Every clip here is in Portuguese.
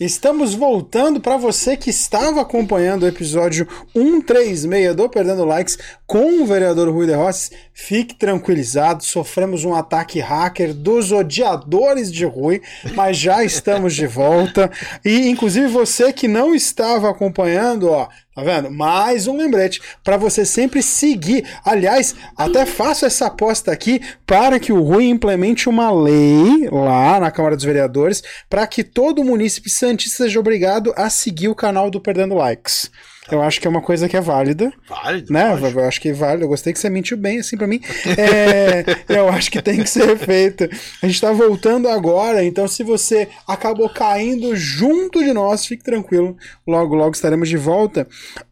Estamos voltando para você que estava acompanhando o episódio 136 do Perdendo Likes com o vereador Rui de Rossi. Fique tranquilizado, sofremos um ataque hacker dos odiadores de Rui, mas já estamos de volta. E inclusive você que não estava acompanhando, ó, Tá vendo? Mais um lembrete para você sempre seguir. Aliás, até faço essa aposta aqui para que o Rui implemente uma lei lá na Câmara dos Vereadores para que todo munícipe santista seja obrigado a seguir o canal do Perdendo Likes. Eu acho que é uma coisa que é válida. Válido. Né? lógico. Eu acho que vale. Eu gostei que você mentiu bem, assim, pra mim. É, eu acho que tem que ser feito. A gente tá voltando agora, então se você acabou caindo junto de nós, fique tranquilo. Logo, logo estaremos de volta.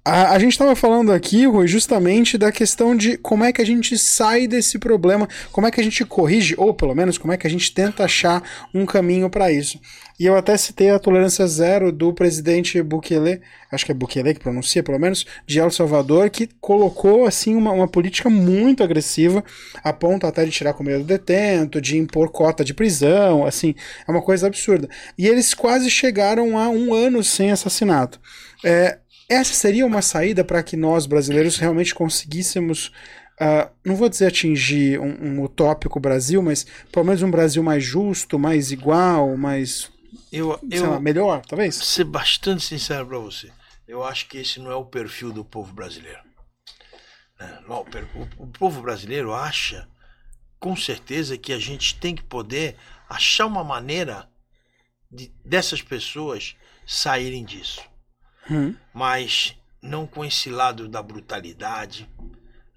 A, a gente tava falando aqui, Rui, justamente da questão de como é que a gente sai desse problema, como é que a gente corrige, ou pelo menos como é que a gente tenta achar um caminho para isso. E eu até citei a tolerância zero do presidente Bukele, acho que é Bukele que pronuncia, pelo menos, de El Salvador, que colocou assim uma, uma política muito agressiva, a ponto até de tirar comida do detento, de impor cota de prisão, assim, é uma coisa absurda. E eles quase chegaram a um ano sem assassinato. É, essa seria uma saída para que nós, brasileiros, realmente conseguíssemos Uh, não vou dizer atingir um, um, utópico Brasil, mas pelo menos um Brasil mais justo, mais igual, mais eu, eu lá, melhor, talvez? ser bastante sincero para você. Eu acho que esse não é o perfil do povo brasileiro. O, o, o povo brasileiro acha, com certeza, que a gente tem que poder achar uma maneira de, dessas pessoas saírem disso. Hum. Mas não com esse lado da brutalidade,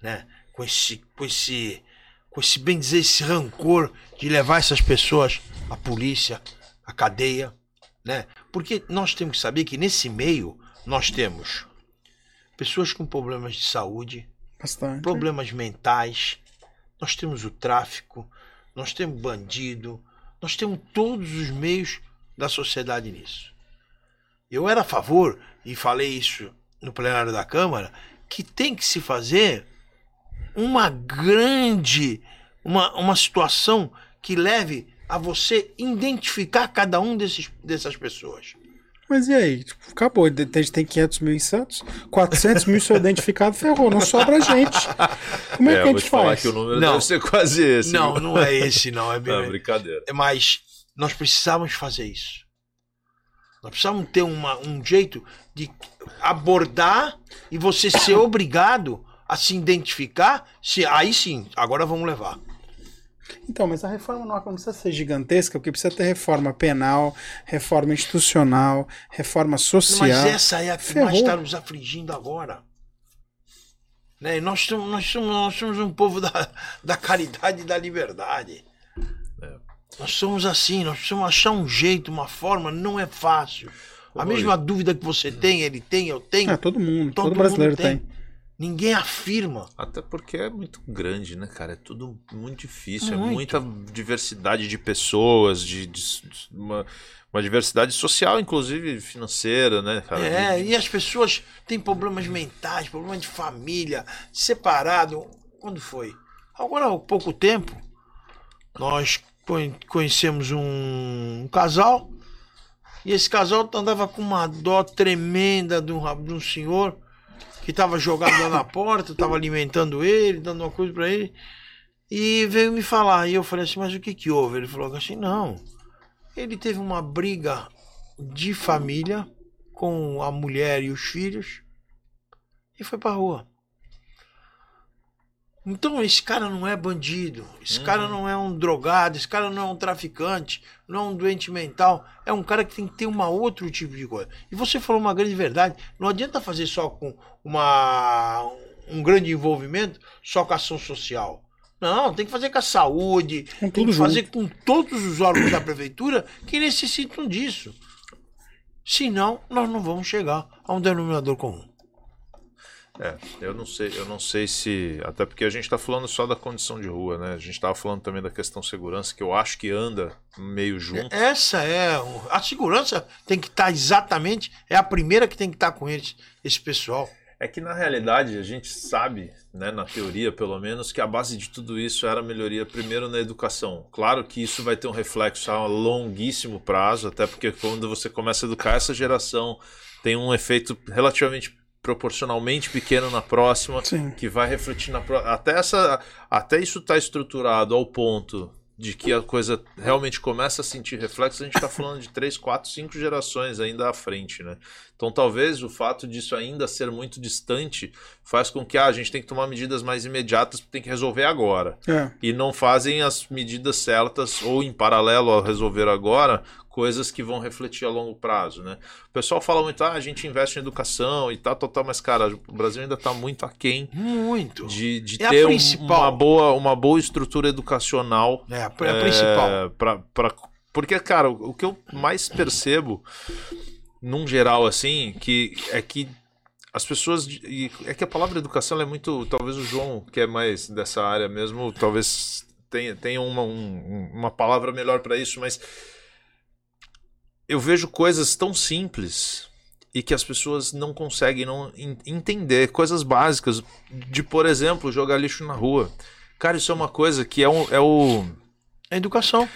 né? com esse, com esse, com esse bem dizer, esse rancor de levar essas pessoas à polícia, à cadeia, né? Porque nós temos que saber que nesse meio nós temos pessoas com problemas de saúde, Bastante. problemas mentais, nós temos o tráfico, nós temos bandido, nós temos todos os meios da sociedade nisso. Eu era a favor, e falei isso no plenário da Câmara, que tem que se fazer uma grande, uma, uma situação que leve a você identificar cada um desses, dessas pessoas. Mas e aí? Tipo, acabou. A gente tem 500 mil em Santos, 400 mil se eu identificado, ferrou. Não sobra gente. Como é, É, que a gente faz? que o número Não. deve ser quase esse. Não, viu? não é esse, não. É bem, Não, brincadeira. Mas nós precisávamos fazer isso. Nós precisávamos ter uma, um jeito de abordar e você ser obrigado a se identificar. Se, aí sim, agora vamos levar. Então, mas a reforma não precisa ser gigantesca, porque precisa ter reforma penal, reforma institucional, reforma social. Mas essa é a que mais Ferrou. está nos afligindo agora. Né? Nós, somos, nós, somos, nós somos um povo da, da caridade e da liberdade. É. Nós somos assim, nós precisamos achar um jeito, uma forma, não é fácil. A Oi. mesma dúvida que você tem, ele tem, eu tenho. É, todo mundo, todo, Todo brasileiro mundo tem. tem. Ninguém afirma. Até porque é muito grande, né, cara? É tudo muito difícil. Muito. É muita diversidade de pessoas, de, de- de- uma, uma diversidade social, inclusive financeira, né, cara? É, De- e as pessoas têm problemas mentais, problemas de família, separado. Quando foi? Agora há pouco tempo, nós conhecemos um, casal e esse casal andava com uma dó tremenda de um, de um senhor que estava jogado lá na porta, estava alimentando ele, dando uma coisa para ele. E veio me falar. E eu falei assim, mas o que que houve? Ele falou assim, não. Ele teve uma briga de família com a mulher e os filhos e foi pra rua. Então esse cara não é bandido, esse cara não é um drogado, esse cara não é um traficante, não é um doente mental, é um cara que tem que ter uma outro tipo de coisa. E você falou uma grande verdade, não adianta fazer só com uma um grande envolvimento só com a ação social. Não, tem que fazer com a saúde, Com tem que junto. fazer com todos os órgãos da prefeitura que necessitam disso. Senão, nós não vamos chegar a um denominador comum. É, eu não sei, eu não sei se. Até porque a gente tá falando só da condição de rua, né? A gente tava falando também da questão segurança, que eu acho que anda meio junto. Essa é. A segurança tem que estar exatamente. É a primeira que tem que estar com eles, esse pessoal. É que na realidade a gente sabe, né, na teoria pelo menos, que a base de tudo isso era a melhoria primeiro na educação. Claro que isso vai ter um reflexo a longuíssimo prazo, até porque quando você começa a educar essa geração, tem um efeito relativamente proporcionalmente pequeno na próxima, Sim. que vai refletir na próxima. Até, essa, até isso está estruturado ao ponto de que a coisa realmente começa a sentir reflexo, a gente está falando de três, quatro, cinco gerações ainda à frente, né? Então talvez o fato disso ainda ser muito distante faz com que ah, a gente tem que tomar medidas mais imediatas, tem que resolver agora. É. E não fazem as medidas certas, ou em paralelo ao resolver agora, coisas que vão refletir a longo prazo, né? O pessoal fala muito, ah, a gente investe em educação e tal, tal, tal, mas, cara, o Brasil ainda está muito aquém Muito. de, de É ter um- uma, boa, uma boa estrutura educacional É, a, é a principal. é, pra, pra- porque, cara, o, o que eu mais percebo, num geral, assim, que é que as pessoas. e é que a palavra educação é muito. Talvez o João, que é mais dessa área mesmo, talvez tenha, tenha uma, um- uma palavra melhor para isso, mas eu vejo coisas tão simples e que as pessoas não conseguem não en- entender coisas básicas de por exemplo jogar lixo na rua cara isso é uma coisa que é, um, é o É educação.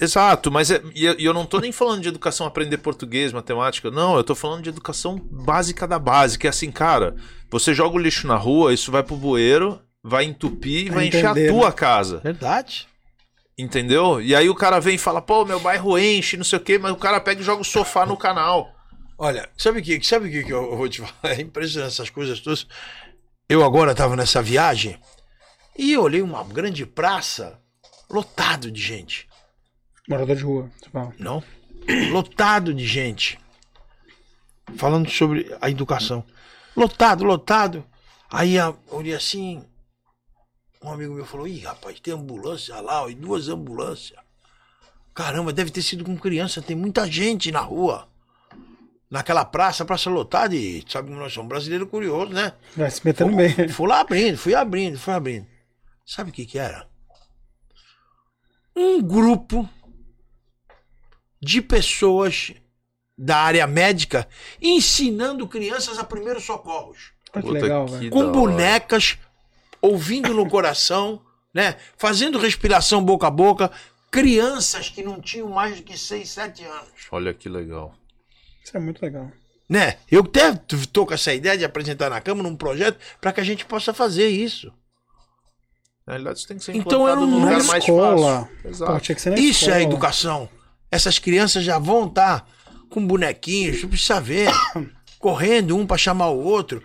Exato, mas é- e eu- não tô nem falando de educação aprender português, matemática, não, eu tô falando de educação básica da básica, é assim, cara, você joga o lixo na rua, isso vai pro bueiro, vai entupir e Vai vai encher a entender, tua né? casa, Verdade. Entendeu? E aí o cara vem e fala, pô, meu bairro enche, não sei o quê, mas o cara pega e joga o sofá no canal. Olha, sabe o que, sabe o que que eu vou te falar? É impressionante essas coisas todas. Eu agora estava nessa viagem e eu olhei uma grande praça lotado de gente. Morador de rua. Não? Lotado de gente. Falando sobre a educação. Lotado, lotado. Aí eu olhei assim. Um amigo meu falou: Ih, rapaz, tem ambulância lá, ó, e duas ambulâncias. Caramba, deve ter sido com criança, tem muita gente na rua. Naquela praça, praça lotada, e sabe como nós somos brasileiros curiosos, né? Vai se metendo bem. Fui lá abrindo, fui abrindo, fui abrindo. Sabe o que que era? Um grupo de pessoas da área médica ensinando crianças a primeiros socorros. Olha que Puta legal. Com bonecas, ouvindo no coração, né? Fazendo respiração boca a boca. Crianças que não tinham mais do que 6, 7 anos. Olha que legal. Isso é muito legal. Né? Eu até tô com essa ideia de apresentar na Câmara um projeto para que a gente possa fazer isso. Na realidade, isso tem que ser Então, eu não- lugar mais escola. fácil. Pô, Exato. tinha que ser na Isso escola. é educação. Essas crianças já vão estar com bonequinhos, tu precisa ver, correndo um para chamar o outro,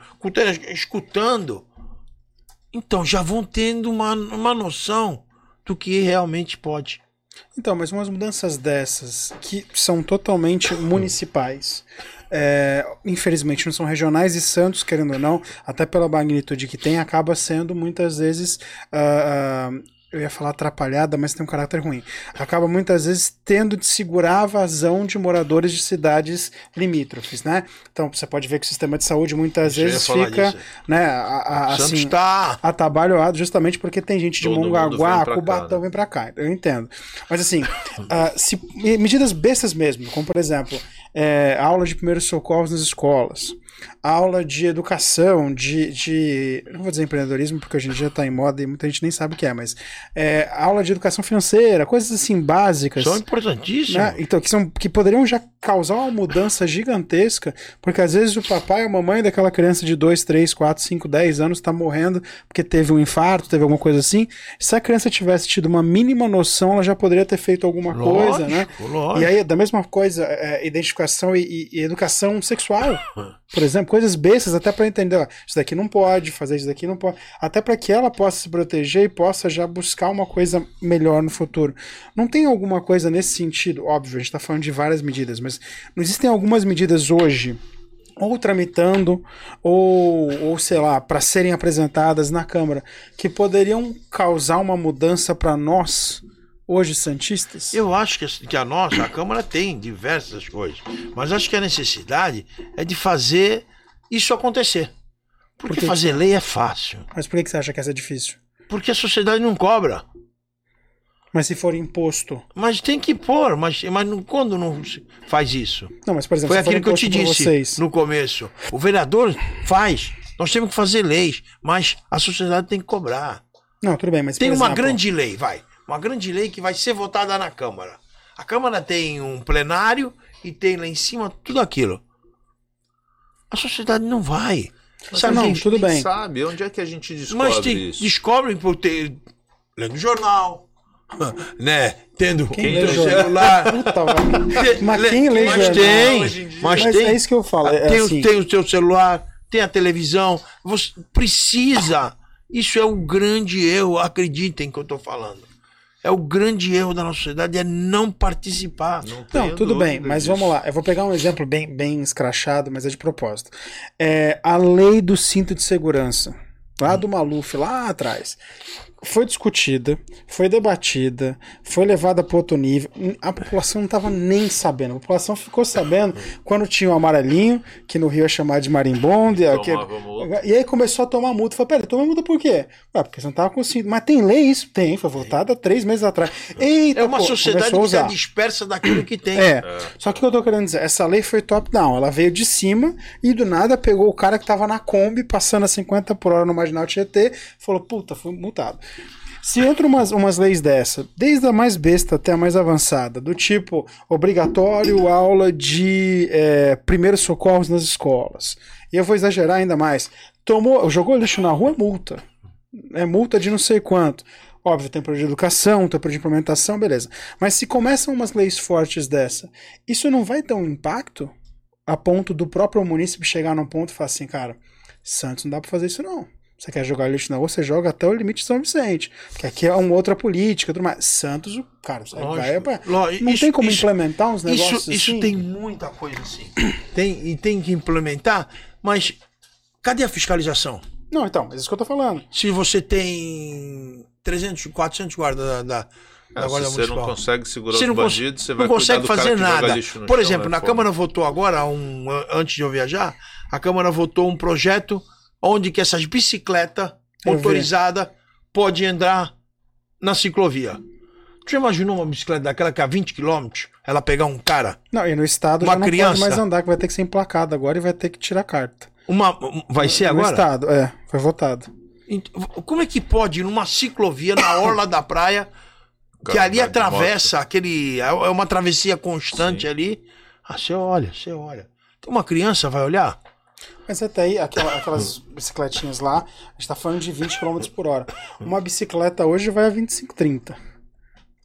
escutando. Então já vão tendo uma, uma noção do que realmente pode. Então, mas umas mudanças dessas que são totalmente municipais. é, infelizmente não são regionais e Santos, querendo ou não, até pela magnitude que tem, acaba sendo muitas vezes. ah, ah, eu ia falar atrapalhada, mas tem um caráter ruim. Acaba muitas vezes tendo de segurar a vazão de moradores de cidades limítrofes, né? Então você pode ver que o sistema de saúde muitas eu vezes fica, né, a- a- assim, está. atabalhoado justamente porque tem gente de Todo mundo Mongaguá, vem pra cá, Cubatão né? vem pra cá. Eu entendo. Mas assim, ah, se, medidas bestas mesmo, como por exemplo, é, aula de primeiros socorros nas escolas, aula de educação, de, de. Não vou dizer empreendedorismo, porque hoje em dia tá em moda e muita gente nem sabe o que é, mas é, aula de educação financeira, coisas assim básicas. São importantíssimos. Né? Então, que, são, que poderiam já causar uma mudança gigantesca, porque às vezes o papai e a mamãe daquela criança de 2, 3, 4, 5, 10 anos está morrendo porque teve um infarto, teve alguma coisa assim. Se a criança tivesse tido uma mínima noção, ela já poderia ter feito alguma coisa, né? lógico. E aí, da mesma coisa, é, identificação e, e- e educação sexual. Por exemplo, coisas bestas, até para entender, ó, isso daqui não pode, fazer isso daqui não pode. Até para que ela possa se proteger e possa já buscar uma coisa melhor no futuro. Não tem alguma coisa nesse sentido, óbvio, a gente está falando de várias medidas, mas não existem algumas medidas hoje, ou tramitando, ou, ou sei lá, para serem apresentadas na Câmara, que poderiam causar uma mudança para nós, hoje, Santistas? Eu acho que, a- que a nossa, a Câmara tem diversas coisas, mas acho que a necessidade é de fazer isso acontecer. Porque Por que- fazer lei é fácil. Mas por que que você acha que essa é difícil? Porque a sociedade não cobra. Mas se for imposto. Mas tem que pôr, mas, mas não- quando não faz isso? Não, mas por exemplo, Foi aquilo que eu te disse vocês. no começo. O vereador faz, Nós temos que fazer leis, mas a sociedade tem que cobrar. Não, tudo bem, mas Tem por uma exemplo, grande lei, vai. Uma grande lei que vai ser votada na Câmara. A Câmara tem um plenário e tem lá em cima tudo aquilo. A sociedade não vai. Sabe, não, gente? tudo bem. sabe? Onde é que a gente descobre Mas tem, isso? descobrem por ter. lendo jornal. né? Tendo Quem lê celular. Puta. Mas quem lê mas jornal tem, mas, Mas tem. é isso que eu falo. É, tem, o- assim, tem o seu celular, tem a televisão. Você precisa. Isso é o grande erro, acreditem que eu tô falando. É o grande erro da nossa sociedade, é não participar. Não, Não, tudo bem, mas disso. vamos lá. Eu vou pegar um exemplo bem, bem escrachado, mas é de propósito. É, a lei do cinto de segurança, lá do Maluf, lá atrás, foi discutida, foi debatida, foi levada para outro nível. A população não estava nem sabendo. A população ficou sabendo quando tinha o amarelinho, que no Rio é chamado de marimbondo. e. E aí começou a tomar multa. Falei, peraí, toma multa por quê? Ué, porque você não tava com cinto. Mas tem lei isso? Tem, foi votada três meses atrás. Eita, É uma pô, sociedade que está dispersa daquilo que tem. É. Só que o que eu tô querendo dizer, essa lei foi top-down. Ela veio de cima e do nada pegou o cara que tava na Kombi passando a 50 por hora no Marginal Tietê falou, puta, fui multado. Se entra umas, umas leis dessa, desde a mais besta até a mais avançada, do tipo obrigatório aula de é, primeiros socorros nas escolas, e eu vou exagerar ainda mais, tomou, jogou lixo na rua, é multa. É multa de não sei quanto. Óbvio, tem problema de educação, tem problema de implementação, beleza. Mas se começam umas leis fortes dessa, isso não vai ter um impacto a ponto do próprio munícipe chegar num ponto e falar assim, cara, Santos não dá pra fazer isso não. Você quer jogar lixo na rua, você joga até o limite de São Vicente. Porque aqui é uma outra política, tudo mais. Santos, o- cara, você Lógico. vai pra... Lógico, Não isso- tem como isso- implementar uns negócios Isso, isso assim? tem muita coisa assim. Tem, e tem que implementar, mas cadê a fiscalização? Não, então, é isso que eu tô falando. Se você tem 300, 400 guardas da, da, É, da se Guarda você Municipal. não consegue segurar Você os não, bandidos, você não vai cuidar consegue fazer nada. Por chão, exemplo, né? na. Câmara votou agora, um, antes de eu viajar, a Câmara votou um projeto onde que essas bicicletas motorizadas podem entrar na ciclovia. Tu já imaginou uma bicicleta daquela que a 20 km ela pegar um cara? Não, e no estado Uma já não criança- pode mais andar, que vai ter que ser emplacado agora e vai ter que tirar carta. Uma, um- vai ser No agora? estado, é, foi votado. Como é que pode numa ciclovia na orla da praia que Cara, ali atravessa aquele. É uma travessia constante ali. Ah, você olha, você olha. Tem uma criança, vai olhar? Mas até aí, aquela- aquelas bicicletinhas lá, a gente tá falando de 20 km por hora. Uma bicicleta hoje vai a 25, 30.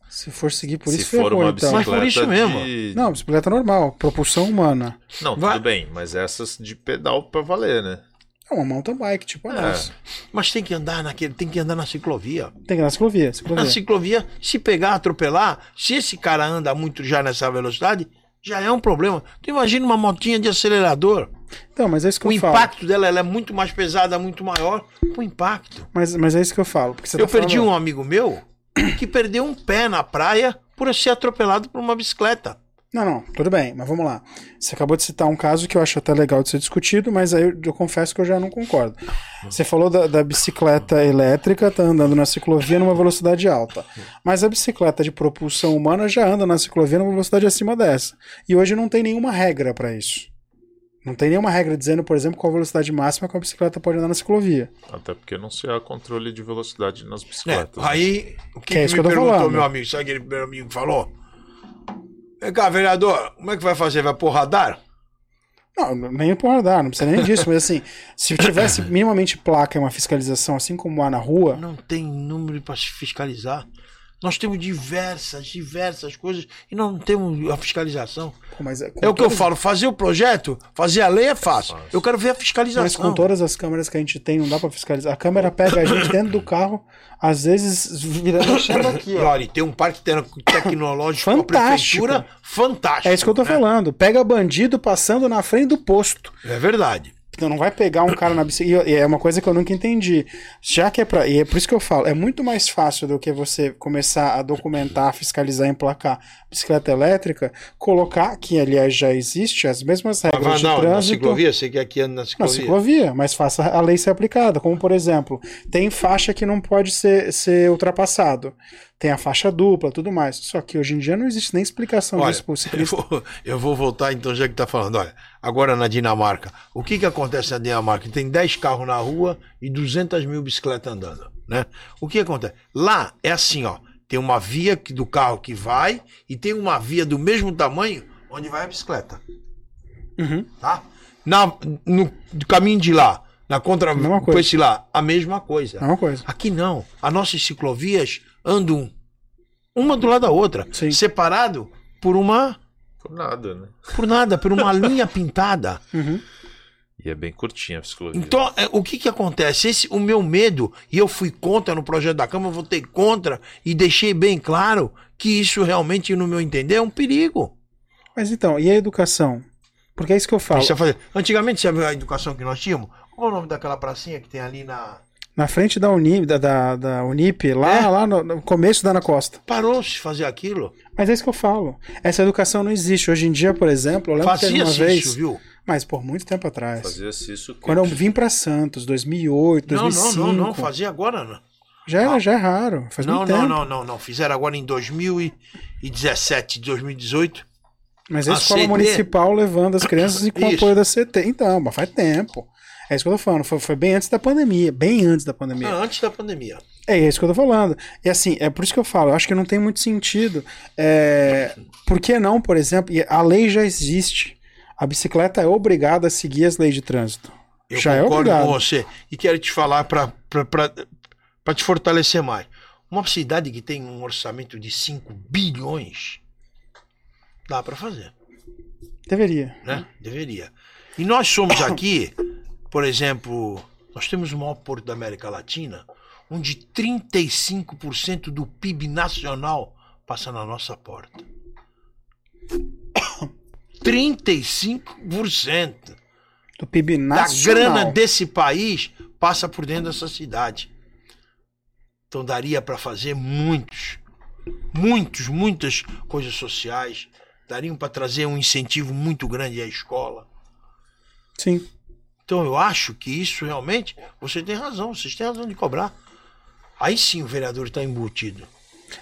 Se for seguir por Se isso, for ferrou, uma então. Mas bicicleta por isso mesmo. de... Não, bicicleta normal, propulsão humana. Não, Vai- tudo bem, mas essas de pedal pra valer, né? É uma mountain bike, tipo a É. nossa. Mas tem que andar naquele, tem que andar na ciclovia. Tem que ir na ciclovia, Na ciclovia. ciclovia, se pegar, atropelar, se esse cara anda muito já nessa velocidade, já é um problema. Tu imagina uma motinha de acelerador. Então, mas é isso que O eu falo. impacto dela ela é muito mais pesada, muito maior. O impacto. Mas, mas é isso que eu falo. Porque Eu tá perdi falando- um amigo meu que perdeu um pé na praia por ser atropelado por uma bicicleta. Não, não, tudo bem, mas vamos lá. Você acabou de citar um caso que eu acho até legal de ser discutido, mas aí eu, eu confesso que eu já não concordo. Você falou da, da bicicleta elétrica, tá andando na ciclovia numa velocidade alta. Mas a bicicleta de propulsão humana já anda na ciclovia numa velocidade acima dessa. E hoje não tem nenhuma regra para isso. Não tem nenhuma regra dizendo, por exemplo, qual a velocidade máxima que a bicicleta pode andar na ciclovia. Até porque não se há controle de velocidade nas É, bicicletas. né? aí, o que, Que é que isso me que eu tô perguntou falando. meu amigo? Sabe aquele meu amigo que falou? Vem cá, vereador, como é que vai fazer? Vai pôr radar? Não, nem por radar, não precisa nem disso, mas assim, se tivesse minimamente placa e uma fiscalização, assim como há na rua, Não tem número para se fiscalizar. Nós temos diversas, diversas coisas e não temos a fiscalização. pô, mas é, É o que eu falo, fazer o projeto, fazer a lei é fácil. Eu quero ver a Mas fiscalização. com todas as câmeras que a gente tem, não dá pra fiscalizar. A câmera pega a gente dentro do carro, às vezes virando aqui, ó. Olha, tem um parque te- tecnológico com a Fantástico. prefeitura fantástico. É isso que eu tô né? falando. Pega bandido passando na frente do posto. É verdade. Então não vai pegar um cara na bicicleta. E é uma coisa que eu nunca entendi. Já que é pra. E é por isso que eu falo, é muito mais fácil do que você começar a documentar, fiscalizar, emplacar bicicleta elétrica, colocar, que aliás já existe, as mesmas regras Mas de não, na trânsito. ciclovia, você quer que ande na Na ciclovia? ciclovia, mas faça a lei ser aplicada. Como, por exemplo, tem faixa que não pode ser, ser ultrapassado. Tem a faixa dupla, tudo mais. Só que hoje em dia não existe nem explicação Olha, disso pro eu ciclista. vou, eu vou voltar então, já que tá falando. Olha, agora na Dinamarca. O que que acontece na Dinamarca? Tem 10 carros na rua e 200 mil bicicletas andando, né? O que acontece? Lá é assim, ó. Tem uma via do carro que vai e tem uma via do mesmo tamanho onde vai a bicicleta, Uhum. tá? Na, no caminho de lá, na contra Mesma com coisa. esse lá, a mesma coisa. É uma coisa. Aqui não. As nossas ciclovias andam uma do lado da outra, Sim. separado por uma Por nada, né? por nada, por uma linha pintada. Uhum. E é bem curtinha a psicologia. Então, é, o que que acontece? Esse, o meu medo, e eu fui contra no projeto da Câmara, votei contra e deixei bem claro que isso realmente, no meu entender, é um perigo. Mas então, e a educação? Porque é isso que eu falo. Antigamente, você viu a educação que nós tínhamos? Qual é o nome daquela pracinha que tem ali na. Na frente da Unip, da, da, da Unip lá, É? lá no, no começo da Ana Costa. Parou-se de fazer aquilo. Mas é isso que eu falo. Essa educação não existe. Hoje em dia, por exemplo, eu lembro que teve uma Fazia-se vez, isso, viu? mas por muito tempo atrás. Fazia-se isso. Quando eu vim pra Santos, 2008, Não, 2005. não, não, não. Fazia agora, não. Já, era, já é raro. Faz Não, muito não, tempo. não, não, não. Fizeram agora em 2017, 2018. Mas a A escola CT. municipal levando as crianças e com Isso. apoio da CT. Então, mas faz tempo. É isso que eu tô falando. Foi, foi bem antes da pandemia. Bem antes da pandemia. Ah, antes da pandemia. É isso que eu tô falando. E assim, é por isso que eu falo, eu acho que não tem muito sentido. É, por que não, por exemplo, a lei já existe. A bicicleta é obrigada a seguir as leis de trânsito. Eu já é concordo obrigado. com você. E quero te falar para te fortalecer mais. Uma cidade que tem um orçamento de 5 bilhões, dá para fazer, Deveria. né? Deveria. E nós somos aqui, por exemplo, nós temos o maior porto da América Latina, onde 35% do PIB nacional passa na nossa porta. 35% Do PIB da nacional. grana desse país passa por dentro dessa cidade. Então daria para fazer muitos, muitos, muitas coisas sociais. Dariam para trazer um incentivo muito grande à escola. Sim. Então eu acho que isso realmente, você tem razão, vocês têm razão de cobrar. Aí sim o vereador está embutido.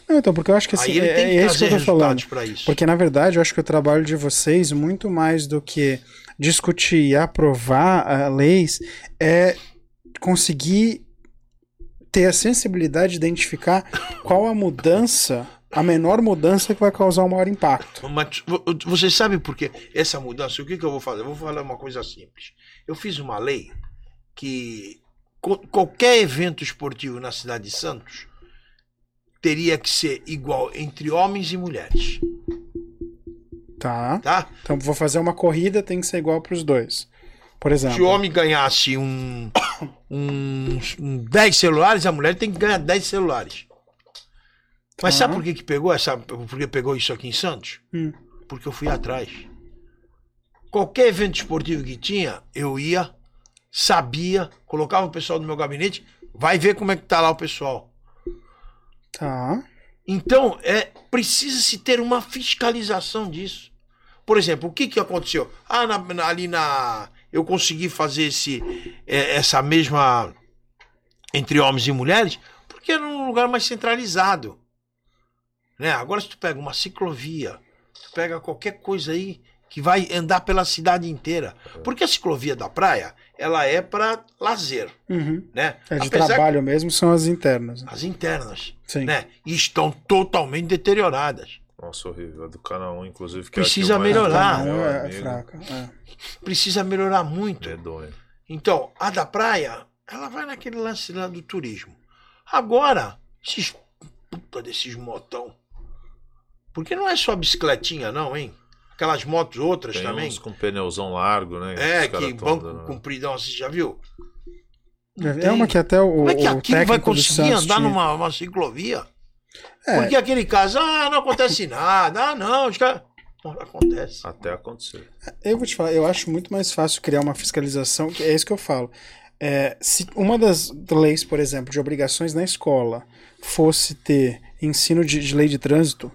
Não, então, porque eu acho que assim, é, tem que é isso que eu tô falando. Porque, na verdade, eu acho que o trabalho de vocês, muito mais do que discutir e aprovar ah, leis, é conseguir ter a sensibilidade de identificar qual a mudança, a menor mudança que vai causar o maior impacto. Mas vo- você sabe por quê? Essa mudança, o que, que eu vou fazer? Eu vou falar uma coisa simples. Eu fiz uma lei que qualquer evento esportivo na cidade de Santos teria que ser igual entre homens e mulheres, Tá? tá? Então, vou fazer uma corrida, tem que ser igual para os dois. Por exemplo. Se o homem ganhasse um, um, um 10 celulares, a mulher tem que ganhar 10 celulares. Mas Tá. sabe por que, que pegou essa, por que pegou isso aqui em Santos? Hum. Porque eu fui atrás. Qualquer evento esportivo que tinha, eu ia, sabia, colocava o pessoal do meu gabinete, vai ver como é que tá lá o pessoal. Tá. Então, é precisa se ter uma fiscalização disso. Por exemplo, o que que aconteceu? Ah, na- na- ali na eu consegui fazer esse é, essa mesma entre homens e mulheres, porque era um lugar mais centralizado. Né? Agora se tu pega uma ciclovia, tu pega qualquer coisa aí que vai andar pela cidade inteira. Porque a ciclovia da praia, ela é para lazer, Uhum. né? É de Apesar que- trabalho mesmo, são as internas. as internas, Sim. né? E estão totalmente deterioradas. Nossa, horrível. A do canal 1, inclusive, que é a Precisa que mais melhorar. meu é, é fraca. é. Precisa melhorar muito. Medonho. Então, a da praia, ela vai naquele lance lá do turismo. Agora, esses puta desses motão. Porque não é só bicicletinha, não, hein? Aquelas motos outras Tem também. uns com pneuzão largo, né? É, que banco dando- compridão, você já viu? Não É tem. uma que até o, Como é que aquilo vai conseguir andar tinha. numa uma ciclovia? É. Porque aquele caso, ah, não acontece nada, ah, não, os caras. Acontece. Até acontecer. Eu vou te falar, eu acho muito mais fácil criar uma fiscalização, que é isso que eu falo. É, se uma das leis, por exemplo, de obrigações na escola fosse ter ensino de, de lei de trânsito,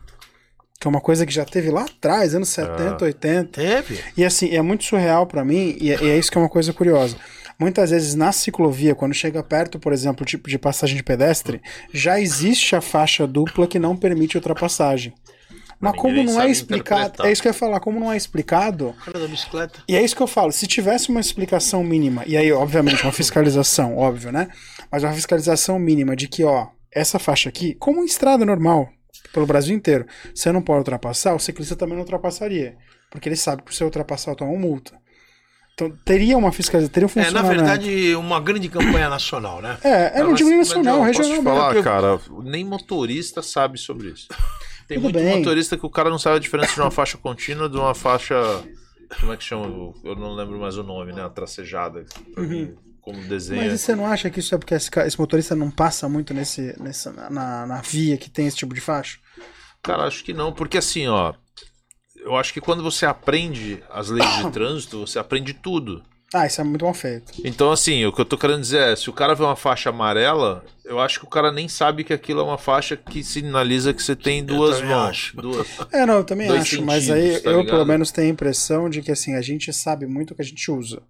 que é uma coisa que já teve lá atrás, anos 70, 80, Teve. e assim, é muito surreal pra mim, e é, e é isso que é uma coisa curiosa. Muitas vezes na ciclovia, quando chega perto, por exemplo, tipo de passagem de pedestre, já existe a faixa dupla que não permite ultrapassagem. Mas Ninguém como não é explicado, é isso que eu ia falar, como não é explicado, Cara da bicicleta. e é isso que eu falo, se tivesse uma explicação mínima, e aí, obviamente, uma fiscalização, óbvio, né? Mas uma fiscalização mínima de que, ó, essa faixa aqui, como em estrada normal, pelo Brasil inteiro, você não pode ultrapassar, o ciclista também não ultrapassaria. Porque ele sabe que se você ultrapassar, toma uma multa. Então, teria uma fiscalização, teria um É, na funcionamento. verdade, uma grande campanha nacional, né? É, eu não digo mas nacional, eu regional Posso mesmo. falar, cara, nem motorista sabe sobre isso. Tem Tudo muito bem. motorista que o cara não sabe a diferença de uma faixa contínua de uma faixa. Como é que chama? Eu não lembro mais o nome, né? A tracejada. pra mim, Como desenho. Mas e você não acha que isso é porque esse, esse motorista não passa muito nesse, nessa, na, na via que tem esse tipo de faixa? Cara, acho que não, porque assim, ó. Eu acho que quando você aprende as leis de trânsito, você aprende tudo. Ah, isso é muito mal feito. Então, assim, o que eu tô querendo dizer é, se o cara vê uma faixa amarela, eu acho que o cara nem sabe que aquilo é uma faixa que sinaliza que você tem duas mãos. Duas. É, não, eu também acho, mas aí tá eu ligado? pelo menos tenho a impressão de que assim, a gente sabe muito o que a gente usa.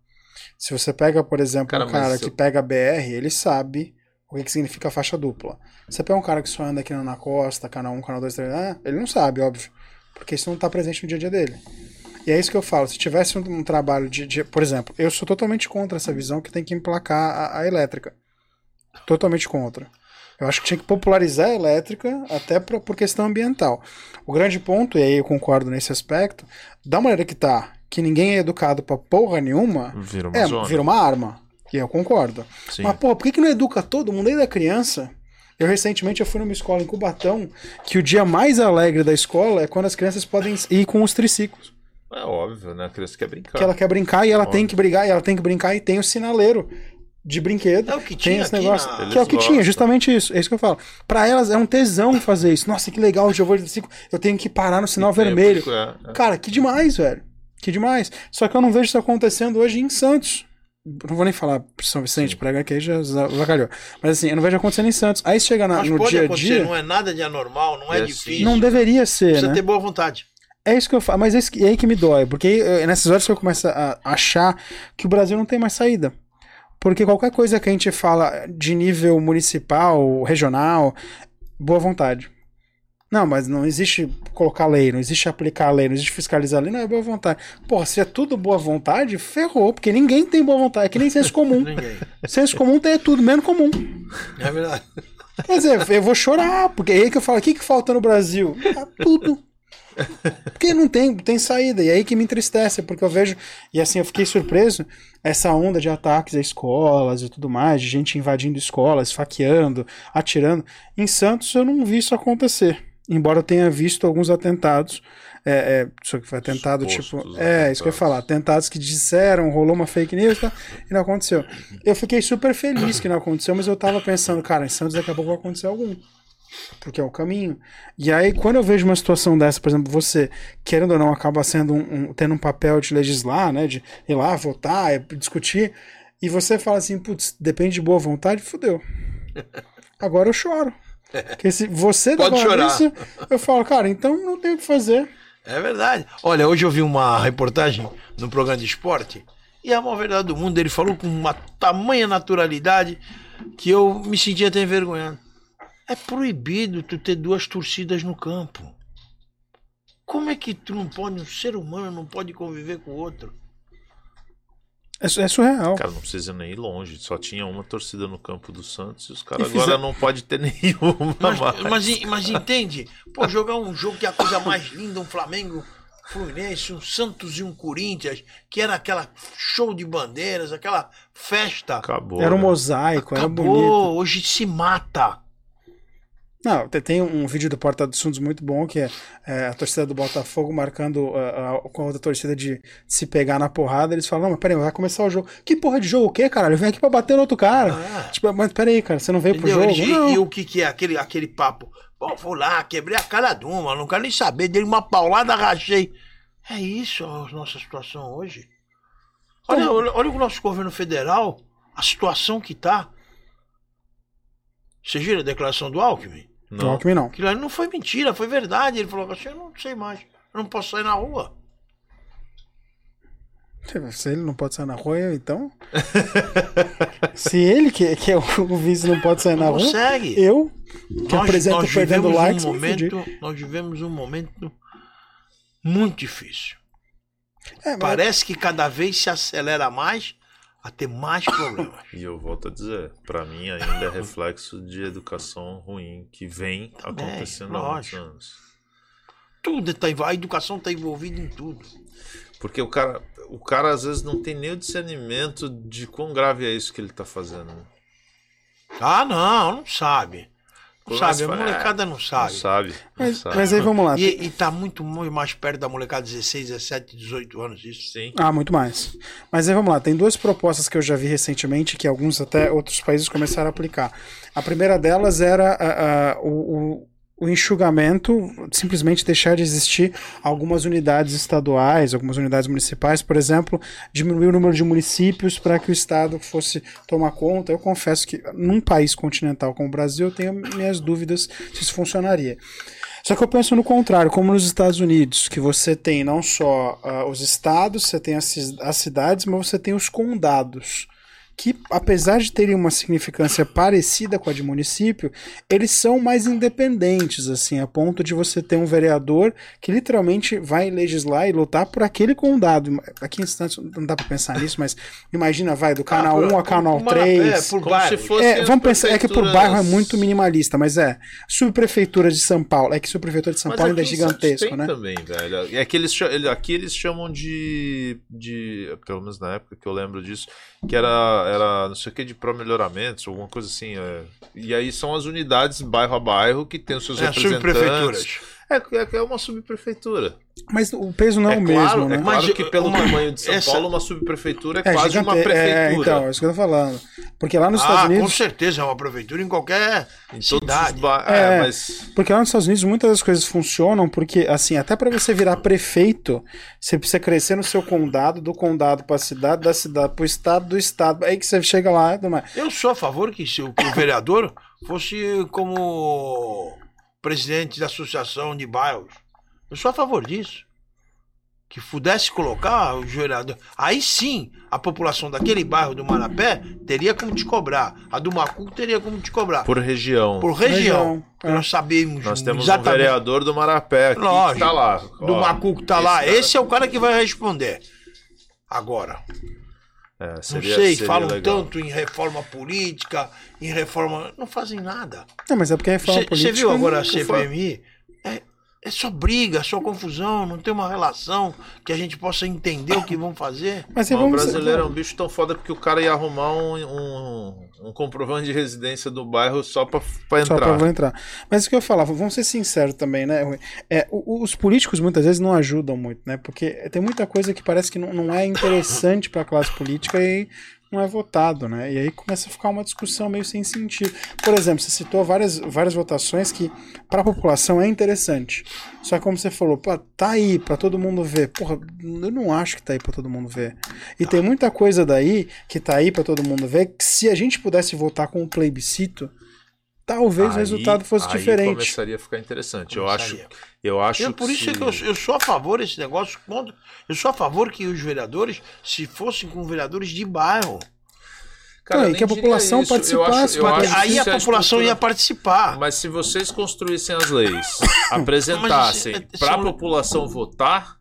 Se você pega, por exemplo, Cara, um cara que eu- pega BR, ele sabe o que, que significa faixa dupla. Você pega um cara que só anda aqui na costa, canal 1, canal 2, 3, ah, ele não sabe, óbvio. Porque isso não tá presente no dia a dia dele. E é isso que eu falo. Se tivesse um, um trabalho de, de- Por exemplo, eu sou totalmente contra essa visão que tem que emplacar a, a elétrica. Totalmente contra. Eu acho que tinha que popularizar a elétrica até pra, por questão ambiental. O grande ponto, e aí eu concordo nesse aspecto, da maneira que tá, que ninguém é educado pra porra nenhuma, Vira uma é, zona. vira uma arma. E eu concordo. Sim. Mas, pô, por que, que não educa todo mundo desde a criança? Eu recentemente eu fui numa escola em Cubatão que o dia mais alegre da escola é quando as crianças podem ir com os triciclos. É óbvio, né? A criança quer brincar. Que ela quer brincar e ela Óbvio. tem que brigar, e ela tem que brincar e tem o sinaleiro de brinquedo. É o que tem tinha esse aqui negócio. na- Que é o que tinha, gostam. justamente isso. É isso que eu falo. Pra elas é um tesão fazer isso. Nossa, que legal, hoje eu vou de triciclo. Eu tenho que parar no sinal vermelho. é- é. Cara, que demais, velho. Que demais. Só que eu não vejo isso acontecendo hoje em Santos. Não vou nem falar São Vicente, prega que aí já vacalhou. Mas assim, eu não vejo acontecendo em Santos. Aí chega na- Mas no pode dia a acontecer, dia. não é nada de anormal, não é, É difícil. assim. Não deveria ser, Precisa né? ter boa vontade. É isso que eu falo, mas é isso que- é aí que me dói, porque é nessas horas que eu começo a achar que o Brasil não tem mais saída. Porque qualquer coisa que a gente fala de nível municipal, regional, boa vontade. Não, mas não existe colocar lei, não existe aplicar a lei, não existe fiscalizar a lei, não é boa vontade. Porra, se é tudo boa vontade, ferrou, porque ninguém tem boa vontade, é que nem senso comum. Senso comum tem tudo, menos comum. É verdade. Quer dizer, eu vou chorar, porque é aí que eu falo, o que, que falta no Brasil? Ah, tudo. Porque não tem, tem saída, e é aí que me entristece, porque eu vejo, e assim, eu fiquei surpreso, essa onda de ataques a escolas e tudo mais, de gente invadindo escolas, esfaqueando, atirando. Em Santos eu não vi isso acontecer, embora eu tenha visto alguns atentados, é, é, só que foi atentado tipo. É, isso que eu ia atentados. falar, atentados que disseram, rolou uma fake news tá, e não aconteceu. Eu fiquei super feliz que não aconteceu, mas eu tava pensando, cara, em Santos daqui a pouco vai acontecer algum porque é o caminho. E aí, quando eu vejo uma situação dessa, por exemplo, você, querendo ou não, acaba sendo um, um- tendo um papel de legislar, né, de ir lá, votar, é, discutir, e você fala assim, putz, depende de boa vontade, fudeu. Agora eu choro. Porque se você Pode chorar. isso, eu falo, cara, então não tem o que fazer. É verdade. Olha, hoje eu vi uma reportagem no programa de esporte e a maior verdade do mundo, ele falou com uma tamanha naturalidade que eu me senti até envergonhado. É proibido tu ter duas torcidas no campo. Como é que tu não pode, um ser humano não pode conviver com o outro? É, é surreal. Cara, não precisa nem ir longe. Só tinha uma torcida no campo do Santos e os caras fizer- agora não pode ter nenhuma Mas, mais. mas, mas entende? Pô, jogar um jogo que é a coisa mais linda, um Flamengo Fluminense, um Santos e um Corinthians, que era aquela show de bandeiras, aquela festa. Acabou. Era um né? mosaico, era Acabou, bonito. hoje se mata. Não, te- tem um vídeo do Porta dos Fundos muito bom, que é, é, a torcida do Botafogo marcando com a outra torcida de se pegar na porrada. Eles falam, não, mas peraí, vai começar o jogo. Que porra de jogo o quê, caralho? Vem aqui pra bater no outro cara. Ah. Tipo, mas peraí, cara, você não veio pro Entendeu? jogo? Eles- não. e, e o que, que é aquele, aquele papo? Pô, vou lá, quebrei a cara de uma, não quero nem saber, dei uma paulada, rachei. É isso a nossa situação hoje. Olha, olha, olha o nosso governo federal, a situação que tá. Você viram a declaração do Alckmin? Do Não. Alckmin não. Aquilo ali não foi mentira, foi verdade. Ele falou assim: eu não sei mais, eu não posso sair na rua. Se ele não pode sair na rua, eu, então. Se ele, que, que é o vice, não pode sair na rua, consegue. eu, que apresento perdendo vivemos likes, um momento, nós vivemos um momento muito difícil. É, mas- Parece que cada vez se acelera mais a ter mais problemas. E eu volto a dizer, pra mim ainda é reflexo de educação ruim que vem Também, acontecendo há muitos anos. Tudo tá, a educação está envolvida em tudo. Porque o cara, o cara às vezes não tem nem o discernimento de quão grave é isso que ele tá fazendo. né? Ah, não, não sabe. Sabe, a molecada não Não sabe. sabe. não mas, sabe. mas aí vamos lá. E, e tá muito, mais perto da molecada de 16, 17, 18 anos, isso. Sim. Ah, muito mais. Mas aí vamos lá, tem duas propostas que eu já vi recentemente que alguns até outros países começaram a aplicar. A primeira delas era ah, ah, o, o- o enxugamento, simplesmente deixar de existir algumas unidades estaduais, algumas unidades municipais, por exemplo, diminuir o número de municípios para que o Estado fosse tomar conta. Eu confesso que num país continental como o Brasil eu tenho minhas dúvidas se isso funcionaria. Só que eu penso no contrário, como nos Estados Unidos, que você tem não só ah, os estados, você tem as, as cidades, mas você tem os condados. Que, apesar de terem uma significância parecida com a de município, eles são mais independentes, assim, a ponto de você ter um vereador que literalmente vai legislar e lutar por aquele condado. Aqui em Santos não dá pra pensar nisso, mas imagina, vai, do canal Ah, por- 1 a canal uma- 3. é, por Como bairros. se fosse É, vamos pensar, é que por bairro é muito minimalista, mas é. Subprefeitura de São Paulo, é que subprefeitura de São Mas Paulo ainda é gigantesco, tem né? também, velho. É que eles, aqui eles chamam de, de. Pelo menos na época que eu lembro disso, que era, era não sei o que de pró-melhoramentos, alguma coisa assim. é. E aí são as unidades bairro a bairro que tem os seus É, representantes. subprefeituras. É, é, é uma subprefeitura. Mas o peso não é, o claro, mesmo, né? É claro Mas, que pelo uma- tamanho de São essa- Paulo, uma subprefeitura é, É, quase gigante- uma prefeitura. É, então, é isso que eu tô falando. Porque lá nos Ah, Estados com Unidos. certeza, é uma prefeitura em qualquer em cidade. ba... É. é, mas Porque lá nos Estados Unidos muitas das coisas funcionam porque, assim, até pra você virar prefeito, você precisa crescer no seu condado, do condado pra cidade, da cidade pro estado, do estado. Aí que você chega lá. Eu sou a favor que, se o, que o vereador fosse como presidente da associação de bairros. Eu sou a favor disso. Que pudesse colocar o vereador. Aí sim, a população daquele bairro do Marapé teria como te cobrar. A do Macuco teria como te cobrar. Por, por região. região. Região, que é. Nós sabemos Nós temos um exatamente. vereador do Marapé aqui Lógico. que tá lá. do Ó, Macuco tá lá. esse cara- Esse é o cara que vai responder. Agora, É, não seria- sei, seria falam legal. tanto em reforma política, em reforma. Não fazem nada. Não, mas é porque a reforma Você política. viu agora a não- CPMI? É só briga, só confusão, não tem uma relação que a gente possa entender o que vão fazer. Mas o brasileiro é um bicho tão foda porque o cara ia arrumar um, um, um comprovante de residência do bairro só pra, pra Só entrar. pra vou entrar. Mas o que eu falava, vamos ser sinceros também, né? Rui? É, os políticos muitas vezes não ajudam muito, né? Porque tem muita coisa que parece que não, não é interessante pra classe política e não é votado, né? E aí começa a ficar uma discussão meio sem sentido. Por exemplo, você citou várias, várias votações que para a população é interessante. Só que como você falou, pô, tá aí pra todo mundo ver. Porra, eu não acho que tá aí pra todo mundo ver. E tem muita coisa daí que tá aí pra todo mundo ver que se a gente pudesse votar com o plebiscito, talvez o Aí- resultado fosse aí diferente. começaria a ficar interessante. Eu acho, Começaria. eu acho Eu, por que isso é se- que eu, eu sou a favor desse negócio. Contra, eu sou a favor que os vereadores, se fossem com vereadores de bairro, Cara, Não, e eu que a população isso. Eu participasse, acho- eu acho aí que a se população estrutura- ia participar. Mas se vocês construíssem as leis, apresentassem Mas esse- pra esse- população votar,